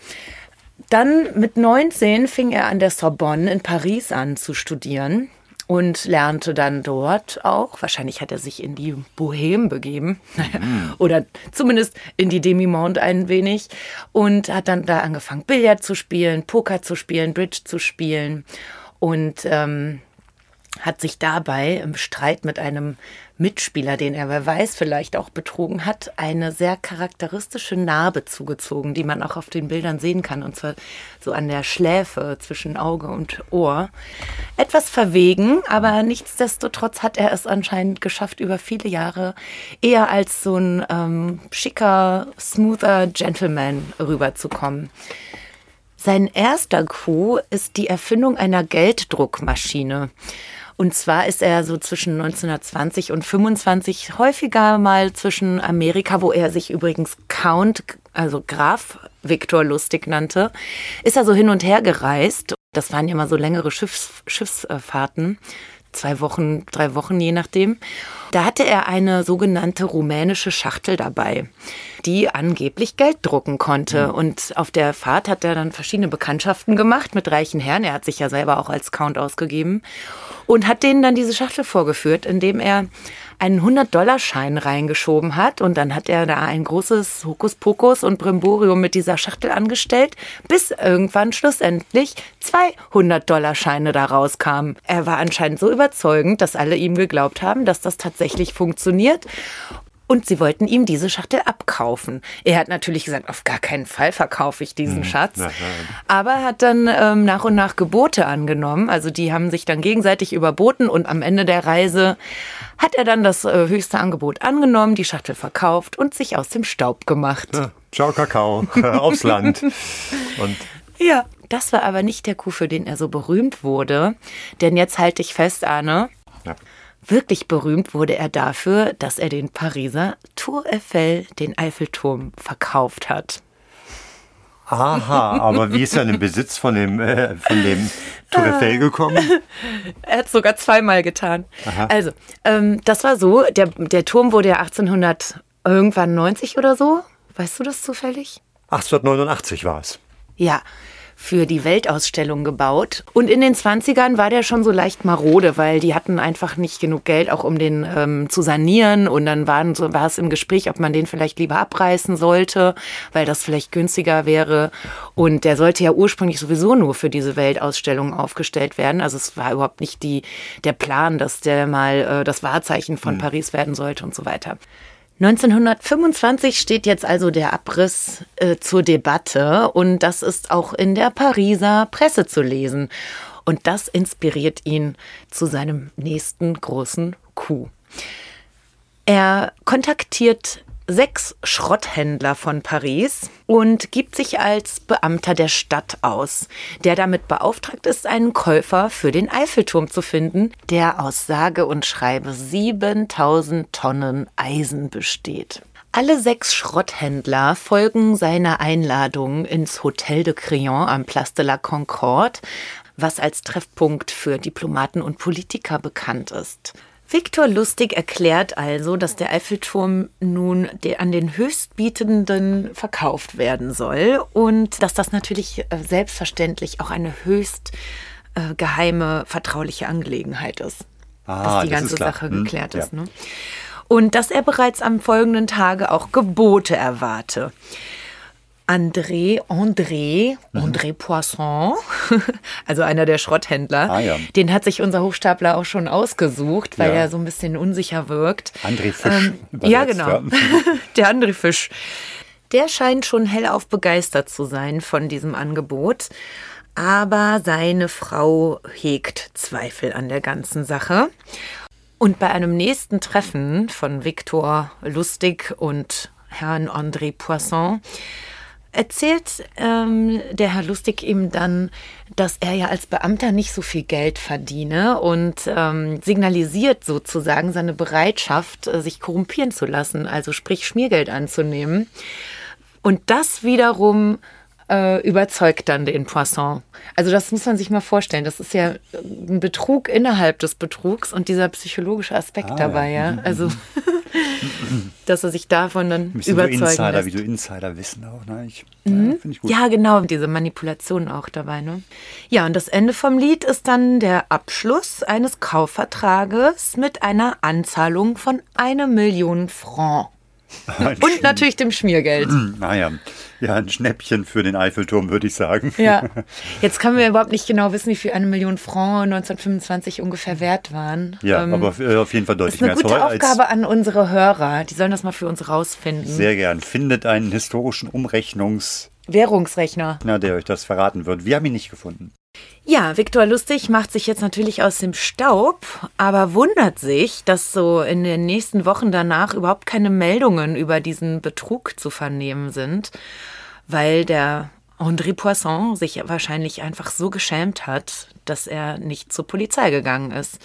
Dann mit 19 fing er an der Sorbonne in Paris an zu studieren und lernte dann dort auch, wahrscheinlich hat er sich in die Bohème begeben oder zumindest in die Demi-Monde ein wenig und hat dann da angefangen, Billard zu spielen, Poker zu spielen, Bridge zu spielen und ähm, hat sich dabei im Streit mit einem Mitspieler, den er, wer weiß, vielleicht auch betrogen hat, eine sehr charakteristische Narbe zugezogen, die man auch auf den Bildern sehen kann, und zwar so an der Schläfe zwischen Auge und Ohr. Etwas verwegen, aber nichtsdestotrotz hat er es anscheinend geschafft, über viele Jahre eher als so ein ähm, schicker, smoother Gentleman rüberzukommen. Sein erster Coup ist die Erfindung einer Gelddruckmaschine. Und zwar ist er so zwischen 1920 und 25 häufiger mal zwischen Amerika, wo er sich übrigens Count, also Graf Viktor Lustig nannte, ist er so hin und her gereist. Das waren ja immer so längere Schiffs, Schiffsfahrten zwei Wochen, drei Wochen, je nachdem. Da hatte er eine sogenannte rumänische Schachtel dabei, die angeblich Geld drucken konnte. Mhm. Und auf der Fahrt hat er dann verschiedene Bekanntschaften gemacht mit reichen Herren. Er hat sich ja selber auch als Count ausgegeben und hat denen dann diese Schachtel vorgeführt, indem er einen 100-Dollar-Schein reingeschoben hat und dann hat er da ein großes Hokuspokus und Brimborium mit dieser Schachtel angestellt, bis irgendwann schlussendlich 200-Dollar-Scheine da rauskamen. Er war anscheinend so überzeugend, dass alle ihm geglaubt haben, dass das tatsächlich funktioniert und sie wollten ihm diese Schachtel abkaufen. Er hat natürlich gesagt, auf gar keinen Fall verkaufe ich diesen hm. Schatz. Aber er hat dann ähm, nach und nach Gebote angenommen. Also die haben sich dann gegenseitig überboten und am Ende der Reise hat er dann das äh, höchste Angebot angenommen, die Schachtel verkauft und sich aus dem Staub gemacht. Ja, ciao Kakao, aufs Land. Und ja, das war aber nicht der Coup, für den er so berühmt wurde. Denn jetzt halte ich fest, Arne. Wirklich berühmt wurde er dafür, dass er den Pariser Tour Eiffel, den Eiffelturm, verkauft hat. Aha, aber wie ist er in den Besitz von dem, äh, von dem Tour Eiffel gekommen? er hat es sogar zweimal getan. Aha. Also, ähm, das war so, der, der Turm wurde ja 1800 irgendwann 90 oder so. Weißt du das zufällig? 1889 war es. Ja, für die Weltausstellung gebaut. Und in den 20ern war der schon so leicht marode, weil die hatten einfach nicht genug Geld, auch um den ähm, zu sanieren. Und dann waren so, war es im Gespräch, ob man den vielleicht lieber abreißen sollte, weil das vielleicht günstiger wäre. Und der sollte ja ursprünglich sowieso nur für diese Weltausstellung aufgestellt werden. Also es war überhaupt nicht die, der Plan, dass der mal äh, das Wahrzeichen von mhm. Paris werden sollte und so weiter. 1925 steht jetzt also der Abriss äh, zur Debatte und das ist auch in der Pariser Presse zu lesen. Und das inspiriert ihn zu seinem nächsten großen Coup. Er kontaktiert sechs Schrotthändler von Paris und gibt sich als Beamter der Stadt aus, der damit beauftragt ist, einen Käufer für den Eiffelturm zu finden, der aus sage und schreibe 7000 Tonnen Eisen besteht. Alle sechs Schrotthändler folgen seiner Einladung ins Hotel de Crillon am Place de la Concorde, was als Treffpunkt für Diplomaten und Politiker bekannt ist. Viktor Lustig erklärt also, dass der Eiffelturm nun an den Höchstbietenden verkauft werden soll und dass das natürlich äh, selbstverständlich auch eine höchst äh, geheime, vertrauliche Angelegenheit ist. Ah, dass die ganze Sache hm, geklärt ist. Ja. Ne? Und dass er bereits am folgenden Tage auch Gebote erwarte. André André, mhm. André Poisson, also einer der Schrotthändler. Ah, ja. Den hat sich unser Hochstapler auch schon ausgesucht, weil ja. er so ein bisschen unsicher wirkt. André Fisch. Ähm, ja, genau. Der André Fisch. Der scheint schon hellauf begeistert zu sein von diesem Angebot. Aber seine Frau hegt Zweifel an der ganzen Sache. Und bei einem nächsten Treffen von Viktor Lustig und Herrn André Poisson erzählt ähm, der Herr Lustig ihm dann, dass er ja als Beamter nicht so viel Geld verdiene und ähm, signalisiert sozusagen seine Bereitschaft, äh, sich korrumpieren zu lassen, also sprich Schmiergeld anzunehmen. Und das wiederum äh, überzeugt dann den Poisson. Also das muss man sich mal vorstellen. Das ist ja ein Betrug innerhalb des Betrugs und dieser psychologische Aspekt ah, dabei, ja. ja. Also dass er sich davon dann überzeugen so Insider, lässt. wie so Insider wissen auch, ne? Ich, mhm. ja, ich gut. ja, genau, diese Manipulation auch dabei, ne? Ja, und das Ende vom Lied ist dann der Abschluss eines Kaufvertrages mit einer Anzahlung von einer Million Franc. Und natürlich dem Schmiergeld. Naja. Ja, ein Schnäppchen für den Eiffelturm, würde ich sagen. Ja. Jetzt können wir überhaupt nicht genau wissen, wie viel eine Million Franc 1925 ungefähr wert waren. Ja, Ähm, aber äh, auf jeden Fall das deutlich ist eine mehr gute als heute. Aufgabe an unsere Hörer. Die sollen das mal für uns rausfinden. Sehr gern. Findet einen historischen Umrechnungs... Währungsrechner. Na, der euch das verraten wird. Wir haben ihn nicht gefunden. Ja, Viktor Lustig macht sich jetzt natürlich aus dem Staub, aber wundert sich, dass so in den nächsten Wochen danach überhaupt keine Meldungen über diesen Betrug zu vernehmen sind, weil der André Poisson sich wahrscheinlich einfach so geschämt hat, dass er nicht zur Polizei gegangen ist.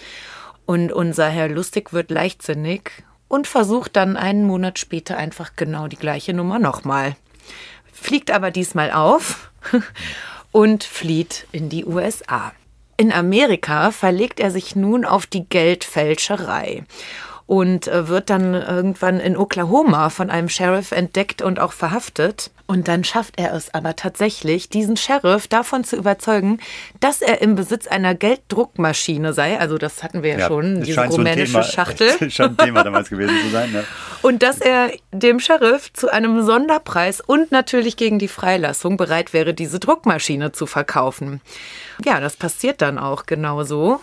Und unser Herr Lustig wird leichtsinnig und versucht dann einen Monat später einfach genau die gleiche Nummer nochmal. Fliegt aber diesmal auf und flieht in die USA. In Amerika verlegt er sich nun auf die Geldfälscherei und äh, wird dann irgendwann in Oklahoma von einem Sheriff entdeckt und auch verhaftet. Und dann schafft er es aber tatsächlich, diesen Sheriff davon zu überzeugen, dass er im Besitz einer Gelddruckmaschine sei. Also das hatten wir ja, schon, es diese so rumänische Thema, Schachtel. Es scheint ein Thema damals gewesen zu sein. Ja. Und dass er dem Sheriff zu einem Sonderpreis und natürlich gegen die Freilassung bereit wäre, diese Druckmaschine zu verkaufen. Ja, das passiert dann auch genauso.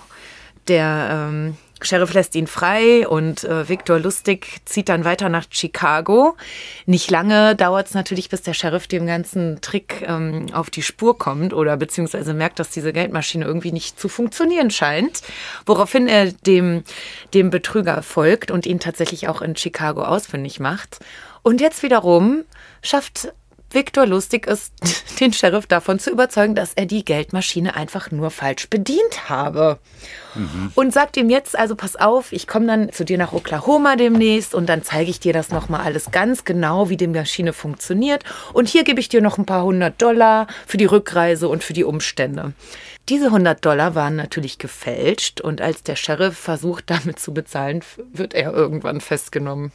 Der ähm, Sheriff lässt ihn frei und äh, Viktor Lustig zieht dann weiter nach Chicago. Nicht lange dauert es natürlich, bis der Sheriff dem ganzen Trick ähm, auf die Spur kommt oder beziehungsweise merkt, dass diese Geldmaschine irgendwie nicht zu funktionieren scheint. Woraufhin er dem, dem Betrüger folgt und ihn tatsächlich auch in Chicago ausfindig macht. Und jetzt wiederum schafft Viktor Lustig es, den Sheriff davon zu überzeugen, dass er die Geldmaschine einfach nur falsch bedient habe. Und sagt ihm jetzt, also pass auf, ich komme dann zu dir nach Oklahoma demnächst und dann zeige ich dir das nochmal alles ganz genau, wie die Maschine funktioniert. Und hier gebe ich dir noch ein paar hundert Dollar für die Rückreise und für die Umstände. Diese 100 Dollar waren natürlich gefälscht und als der Sheriff versucht, damit zu bezahlen, wird er irgendwann festgenommen.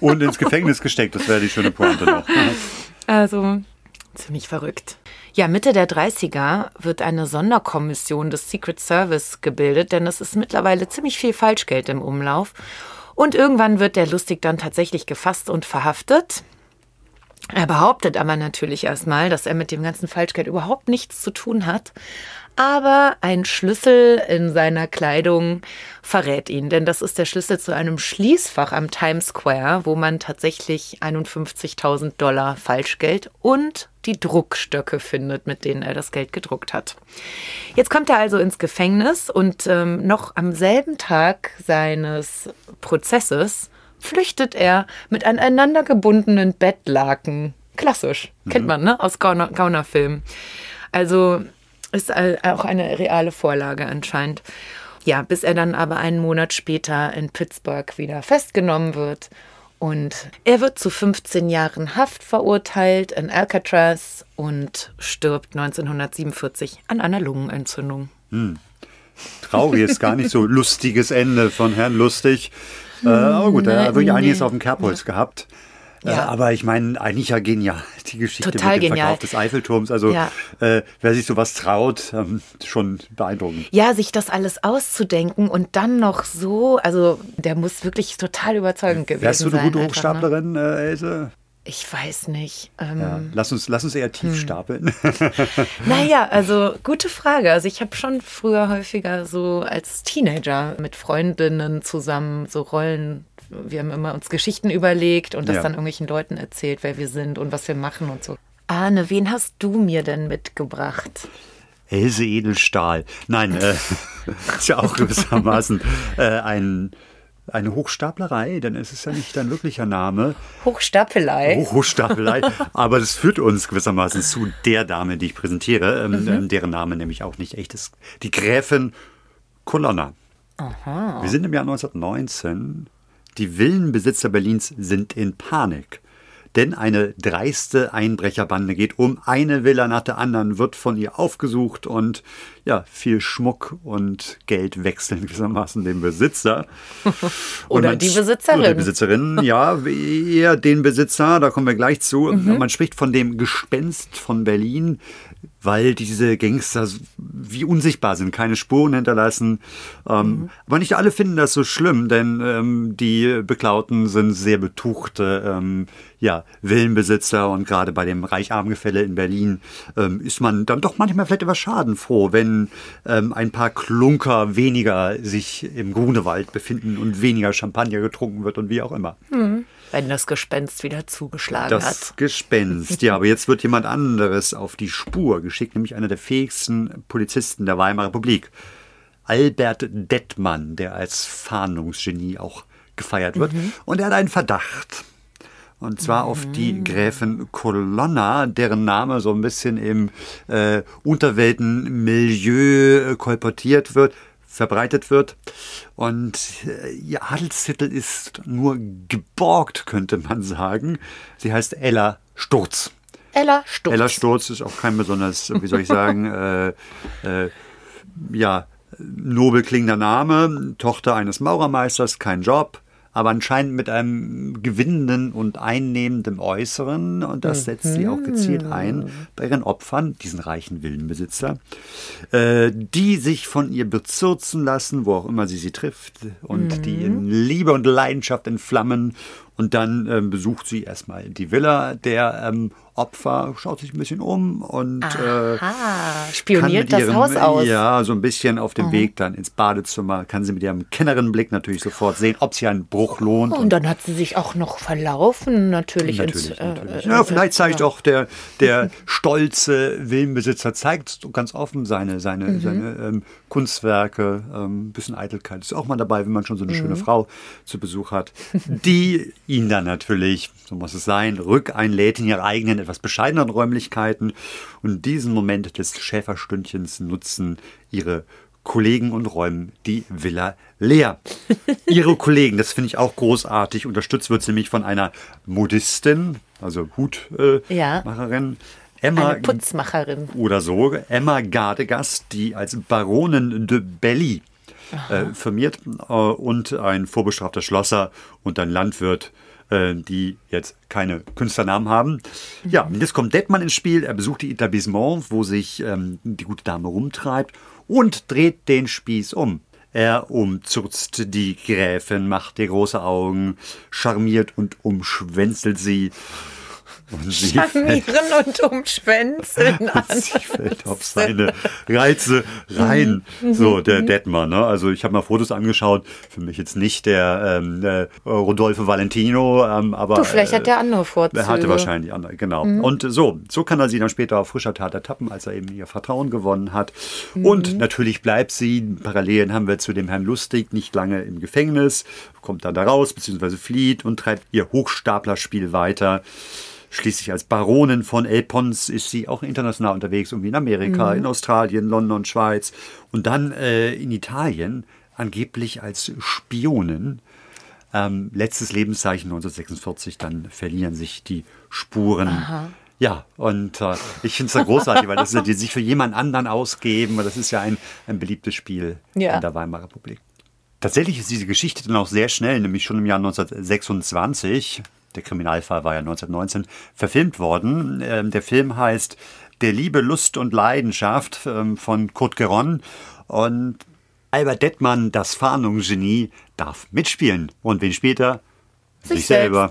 Und ins Gefängnis gesteckt, das wäre die schöne Pointe noch. Also ziemlich verrückt. Ja, Mitte der 30er wird eine Sonderkommission des Secret Service gebildet, denn es ist mittlerweile ziemlich viel Falschgeld im Umlauf. Und irgendwann wird der Lustig dann tatsächlich gefasst und verhaftet. Er behauptet aber natürlich erstmal, dass er mit dem ganzen Falschgeld überhaupt nichts zu tun hat. Aber ein Schlüssel in seiner Kleidung verrät ihn, denn das ist der Schlüssel zu einem Schließfach am Times Square, wo man tatsächlich 51.000 Dollar Falschgeld und die Druckstöcke findet, mit denen er das Geld gedruckt hat. Jetzt kommt er also ins Gefängnis und ähm, noch am selben Tag seines Prozesses flüchtet er mit aneinander gebundenen Bettlaken. Klassisch, kennt man, ne? Aus Gauner- Gaunerfilmen. Also ist auch eine reale Vorlage anscheinend. Ja, bis er dann aber einen Monat später in Pittsburgh wieder festgenommen wird. Und er wird zu 15 Jahren Haft verurteilt in Alcatraz und stirbt 1947 an einer Lungenentzündung. Trauriges, gar nicht so lustiges Ende von Herrn Lustig. Äh, aber gut, er hat wirklich einiges auf dem Kerbholz gehabt. Äh, Ja. aber ich meine, eigentlich ja genial, die Geschichte Total mit dem genial. Verkauf des Eiffelturms. Also Ja. äh, wer sich sowas traut, ähm, schon beeindruckend. Ja, sich das alles auszudenken und dann noch so, also der muss wirklich total überzeugend gewesen Wärst du eine sein. gute einfach, ne? Hochstaplerin, äh, Else? Ich weiß nicht. Ähm, Ja. Lass, uns, lass uns eher tief Hm. stapeln. Naja, also gute Frage. Also ich habe schon früher häufiger so als Teenager mit Freundinnen zusammen so Rollen, wir haben immer uns Geschichten überlegt und das Ja. dann irgendwelchen Leuten erzählt, wer wir sind und was wir machen und so. Arne, wen hast du mir denn mitgebracht? Else Edelstahl. Nein, äh, ist ja auch gewissermaßen äh, ein, eine Hochstaplerei, denn es ist ja nicht dein wirklicher Name. Hochstapelei. Hoch- Hochstapelei. Aber das führt uns gewissermaßen zu der Dame, die ich präsentiere, ähm, Mhm. ähm, deren Name nämlich auch nicht echt ist. Die Gräfin Colonna. Wir sind im Jahr 1919. Die Villenbesitzer Berlins sind in Panik. Denn eine dreiste Einbrecherbande geht um. Eine Villa nach der anderen wird von ihr aufgesucht und ja, viel Schmuck und Geld wechseln gewissermaßen dem Besitzer. Oder man die Besitzerin. Oder die Besitzerin, ja, eher den Besitzer, da kommen wir gleich zu. Mhm. Man spricht von dem Gespenst von Berlin, weil diese Gangster wie unsichtbar sind, keine Spuren hinterlassen. Ähm, mhm. Aber nicht alle finden das so schlimm, denn ähm, die Beklauten sind sehr betuchte ähm, ja, Villenbesitzer und gerade bei dem Reich-Arm-Gefälle in Berlin ähm, ist man dann doch manchmal vielleicht über Schaden froh, wenn ähm, ein paar Klunker weniger sich im Grunewald befinden und weniger Champagner getrunken wird und wie auch immer. Mhm. Wenn das Gespenst wieder zugeschlagen das hat. Das Gespenst, ja, aber jetzt wird jemand anderes auf die Spur geschickt, nämlich einer der fähigsten Polizisten der Weimarer Republik. Albert Dettmann, der als Fahndungsgenie auch gefeiert wird. Mhm. Und er hat einen Verdacht. Und zwar mhm. auf die Gräfin Colonna, deren Name so ein bisschen im äh, Unterweltenmilieu kolportiert wird verbreitet wird. Und äh, ihr Adelstitel ist nur geborgt, könnte man sagen. Sie heißt Ella Sturz. Ella Sturz. Ella Sturz ist auch kein besonders, wie soll ich sagen, äh, äh, ja, nobel klingender Name. Tochter eines Maurermeisters, kein Job aber anscheinend mit einem gewinnenden und einnehmenden Äußeren. Und das setzt sie auch gezielt mhm. ein bei ihren Opfern, diesen reichen Villenbesitzer, äh, die sich von ihr bezürzen lassen, wo auch immer sie sie trifft, und die in mhm. Liebe und Leidenschaft entflammen. Und dann äh, besucht sie erstmal die Villa der ähm, Opfer, schaut sich ein bisschen um und äh, spioniert das ihrem, Haus aus. Ja, so ein bisschen auf dem mhm. Weg dann ins Badezimmer kann sie mit ihrem Kennerenblick natürlich sofort sehen, ob sich ein Bruch lohnt. und, und dann hat sie sich auch noch verlaufen, natürlich. natürlich, ins, natürlich. Äh, ja, vielleicht zeigt ja. auch der, der stolze Villenbesitzer, zeigt ganz offen seine, seine, mhm. seine ähm, Kunstwerke, ähm, ein bisschen Eitelkeit ist auch mal dabei, wenn man schon so eine mhm. schöne Frau zu Besuch hat, die ihn dann natürlich, so muss es sein, rückeinlädt in ihre eigenen etwas bescheideneren Räumlichkeiten. Und diesen Moment des Schäferstündchens nutzen ihre Kollegen und räumen die Villa leer. Ihre Kollegen, das finde ich auch großartig. Unterstützt wird sie nämlich von einer Modistin, also Hutmacherin. Äh. Emma Eine Putzmacherin. Oder so. Emma Gardegast, die als Baronin de Belly äh, firmiert äh, und ein vorbestrafter Schlosser und ein Landwirt äh, die jetzt keine Künstlernamen haben. Ja, und jetzt kommt Detmann ins Spiel. Er besucht die Etablissement, wo sich ähm, die gute Dame rumtreibt und dreht den Spieß um. Er umzurzt die Gräfin, macht ihr große Augen, charmiert und umschwänzelt sie. Und fällt, und umschwänzeln an. sie fällt auf seine Reize rein. Mhm. So, der mhm. Detmar, ne? Also ich habe mal Fotos angeschaut. Für mich jetzt nicht der, ähm, der Rodolfo Valentino, ähm, aber. Du, vielleicht hat der andere Vorzüge. Er hatte wahrscheinlich andere, genau. Mhm. Und so, so kann er sie dann später auf frischer Tat ertappen, als er eben ihr Vertrauen gewonnen hat. Mhm. Und natürlich bleibt sie, Parallelen haben wir zu dem Herrn Lustig, nicht lange im Gefängnis, kommt dann da raus, beziehungsweise flieht und treibt ihr Hochstaplerspiel weiter. Schließlich als Baronin von El Pons ist sie auch international unterwegs, irgendwie in Amerika, mhm. in Australien, London, Schweiz und dann äh, in Italien, angeblich als Spionin. Ähm, letztes Lebenszeichen 1946, dann verlieren sich die Spuren. Aha. Ja, und äh, ich finde es ja großartig, weil das ist, die sich für jemand anderen ausgeben. Das ist ja ein, ein beliebtes Spiel ja. in der Weimarer Republik. Tatsächlich ist diese Geschichte dann auch sehr schnell, nämlich schon im Jahr 1926 der Kriminalfall war ja 1919, verfilmt worden. Ähm, der Film heißt Der Liebe, Lust und Leidenschaft ähm, von Kurt Geron. Und Albert Dettmann, das Fahndungsgenie, darf mitspielen. Und wen spielt er? Sich, Sich selber.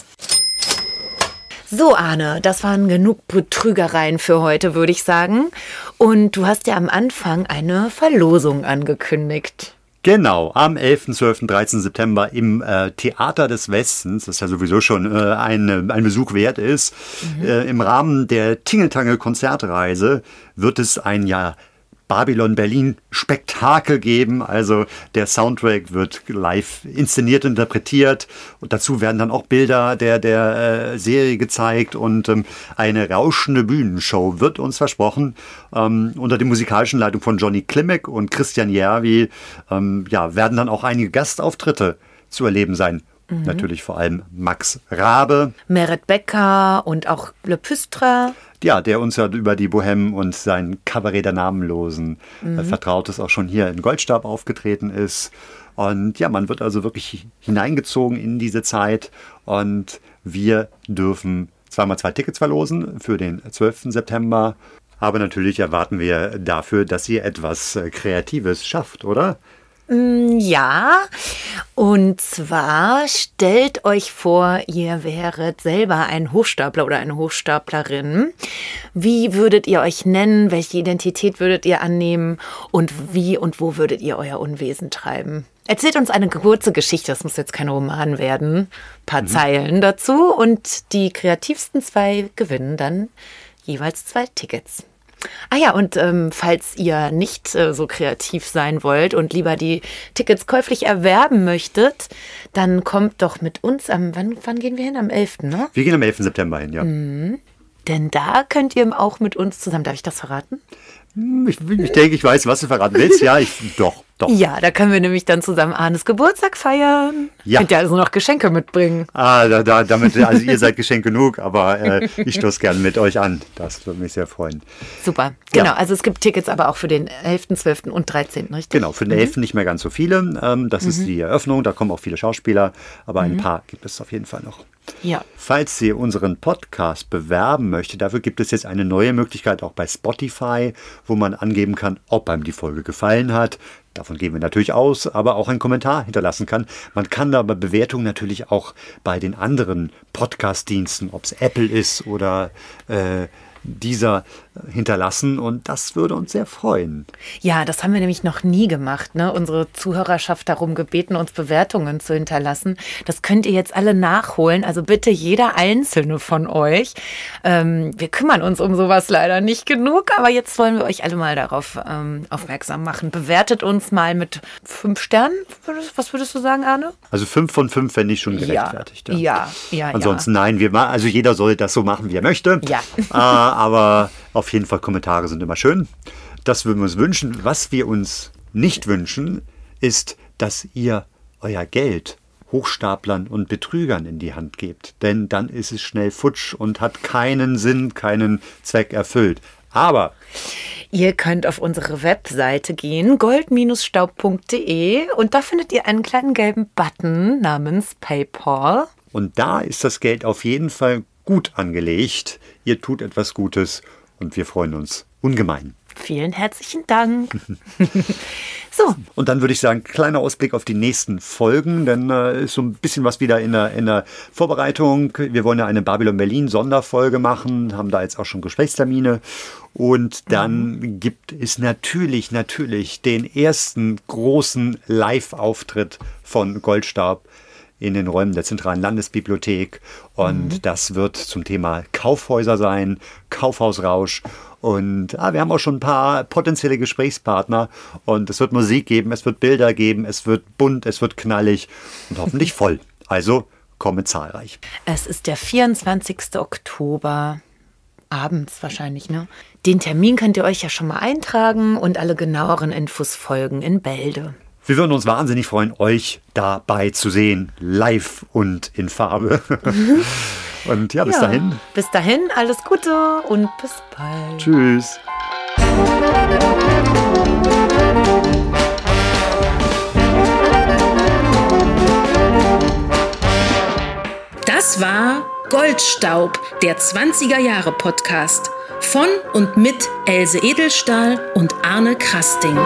So, Arne, das waren genug Betrügereien für heute, würde ich sagen. Und du hast ja am Anfang eine Verlosung angekündigt. Genau, am 11., 12., 13. September im äh, Theater des Westens, das ja sowieso schon äh, ein, ein Besuch wert ist. Mhm. Äh, Im Rahmen der Tingeltangel Konzertreise wird es ein Jahr Babylon Berlin Spektakel geben. Also der Soundtrack wird live inszeniert, interpretiert und dazu werden dann auch Bilder der, der äh, Serie gezeigt und ähm, eine rauschende Bühnenshow wird uns versprochen. Ähm, unter der musikalischen Leitung von Johnny Klimek und Christian Järvi ähm, ja, werden dann auch einige Gastauftritte zu erleben sein. Mhm. Natürlich vor allem Max Rabe. Meret Becker und auch Le Püstra. Ja, der uns ja über die Bohème und sein Kabarett der Namenlosen äh, mhm. äh, vertraut ist, auch schon hier in Goldstab aufgetreten ist. Und ja, man wird also wirklich hineingezogen in diese Zeit und wir dürfen zweimal zwei Tickets verlosen für den 12. September Aber natürlich erwarten wir dafür, dass ihr etwas äh, Kreatives schafft, oder? Mm, ja, und zwar stellt euch vor, ihr wäret selber ein Hochstapler oder eine Hochstaplerin. Wie würdet ihr euch nennen? Welche Identität würdet ihr annehmen? Und wie und wo würdet ihr euer Unwesen treiben? Erzählt uns eine kurze Geschichte, das muss jetzt kein Roman werden. Ein paar mhm. Zeilen dazu und die kreativsten zwei gewinnen dann jeweils zwei Tickets. Ah ja, und ähm, falls ihr nicht äh, so kreativ sein wollt und lieber die Tickets käuflich erwerben möchtet, dann kommt doch mit uns am, wann, wann gehen wir hin? Am 11., ne? Wir gehen am 11. September hin, ja. Mhm. Denn da könnt ihr auch mit uns zusammen, darf ich das verraten? Hm, ich, ich denke, ich weiß, was du verraten willst. Ja, ich, doch. Doch. Ja, da können wir nämlich dann zusammen Arnes Geburtstag feiern. Ja. Könnt ihr also noch Geschenke mitbringen. Ah, da, da, damit, also ihr seid Geschenk genug, aber äh, ich stoße gerne mit euch an. Das würde mich sehr freuen. Super, genau. Ja. Also es gibt Tickets aber auch für den 11., 12. und 13., richtig? Genau, für den mhm. 11. nicht mehr ganz so viele. Ähm, das mhm. ist die Eröffnung, da kommen auch viele Schauspieler, aber ein mhm. paar gibt es auf jeden Fall noch. Ja. Falls ihr unseren Podcast bewerben möchtet, dafür gibt es jetzt eine neue Möglichkeit auch bei Spotify, wo man angeben kann, ob einem die Folge gefallen hat. Davon gehen wir natürlich aus, aber auch einen Kommentar hinterlassen kann. Man kann aber Bewertungen natürlich auch bei den anderen Podcast-Diensten, ob es Apple ist oder äh, dieser hinterlassen und das würde uns sehr freuen. Ja, das haben wir nämlich noch nie gemacht, ne? unsere Zuhörerschaft darum gebeten, uns Bewertungen zu hinterlassen. Das könnt ihr jetzt alle nachholen, also bitte jeder einzelne von euch. Ähm, wir kümmern uns um sowas leider nicht genug, aber jetzt wollen wir euch alle mal darauf ähm, aufmerksam machen. Bewertet uns mal mit fünf Sternen. Was würdest du sagen, Arne? Also fünf von fünf fände ich schon gerechtfertigt. Ja, ja, ja. Ansonsten ja. nein, wir also jeder soll das so machen, wie er möchte. Ja. Äh, aber auf jeden Fall, Kommentare sind immer schön. Das würden wir uns wünschen. Was wir uns nicht wünschen, ist, dass ihr euer Geld Hochstaplern und Betrügern in die Hand gebt. Denn dann ist es schnell futsch und hat keinen Sinn, keinen Zweck erfüllt. Aber Ihr könnt auf unsere Webseite gehen, gold-staub.de und da findet ihr einen kleinen gelben Button namens PayPal. Und da ist das Geld auf jeden Fall gut angelegt. Ihr tut etwas Gutes und wir freuen uns ungemein. Vielen herzlichen Dank. so. Und dann würde ich sagen, kleiner Ausblick auf die nächsten Folgen, denn äh, ist so ein bisschen was wieder in der, in der Vorbereitung. Wir wollen ja eine Babylon Berlin Sonderfolge machen, haben da jetzt auch schon Gesprächstermine. Und dann mhm. gibt es natürlich, natürlich den ersten großen Live-Auftritt von Goldstab in den Räumen der Zentralen Landesbibliothek. Und mhm. das wird zum Thema Kaufhäuser sein, Kaufhausrausch. Und ah, wir haben auch schon ein paar potenzielle Gesprächspartner. Und es wird Musik geben, es wird Bilder geben, es wird bunt, es wird knallig und hoffentlich voll. Also komme zahlreich. Es ist der 24. Oktober. Abends wahrscheinlich, ne? Den Termin könnt ihr euch ja schon mal eintragen und alle genaueren Infos folgen in Bälde. Wir würden uns wahnsinnig freuen, euch dabei zu sehen, live und in Farbe. und ja, bis ja, dahin. Bis dahin, alles Gute und bis bald. Tschüss. Das war Goldstaub, der 20er Jahre Podcast von und mit Else Edelstahl und Arne Krasting.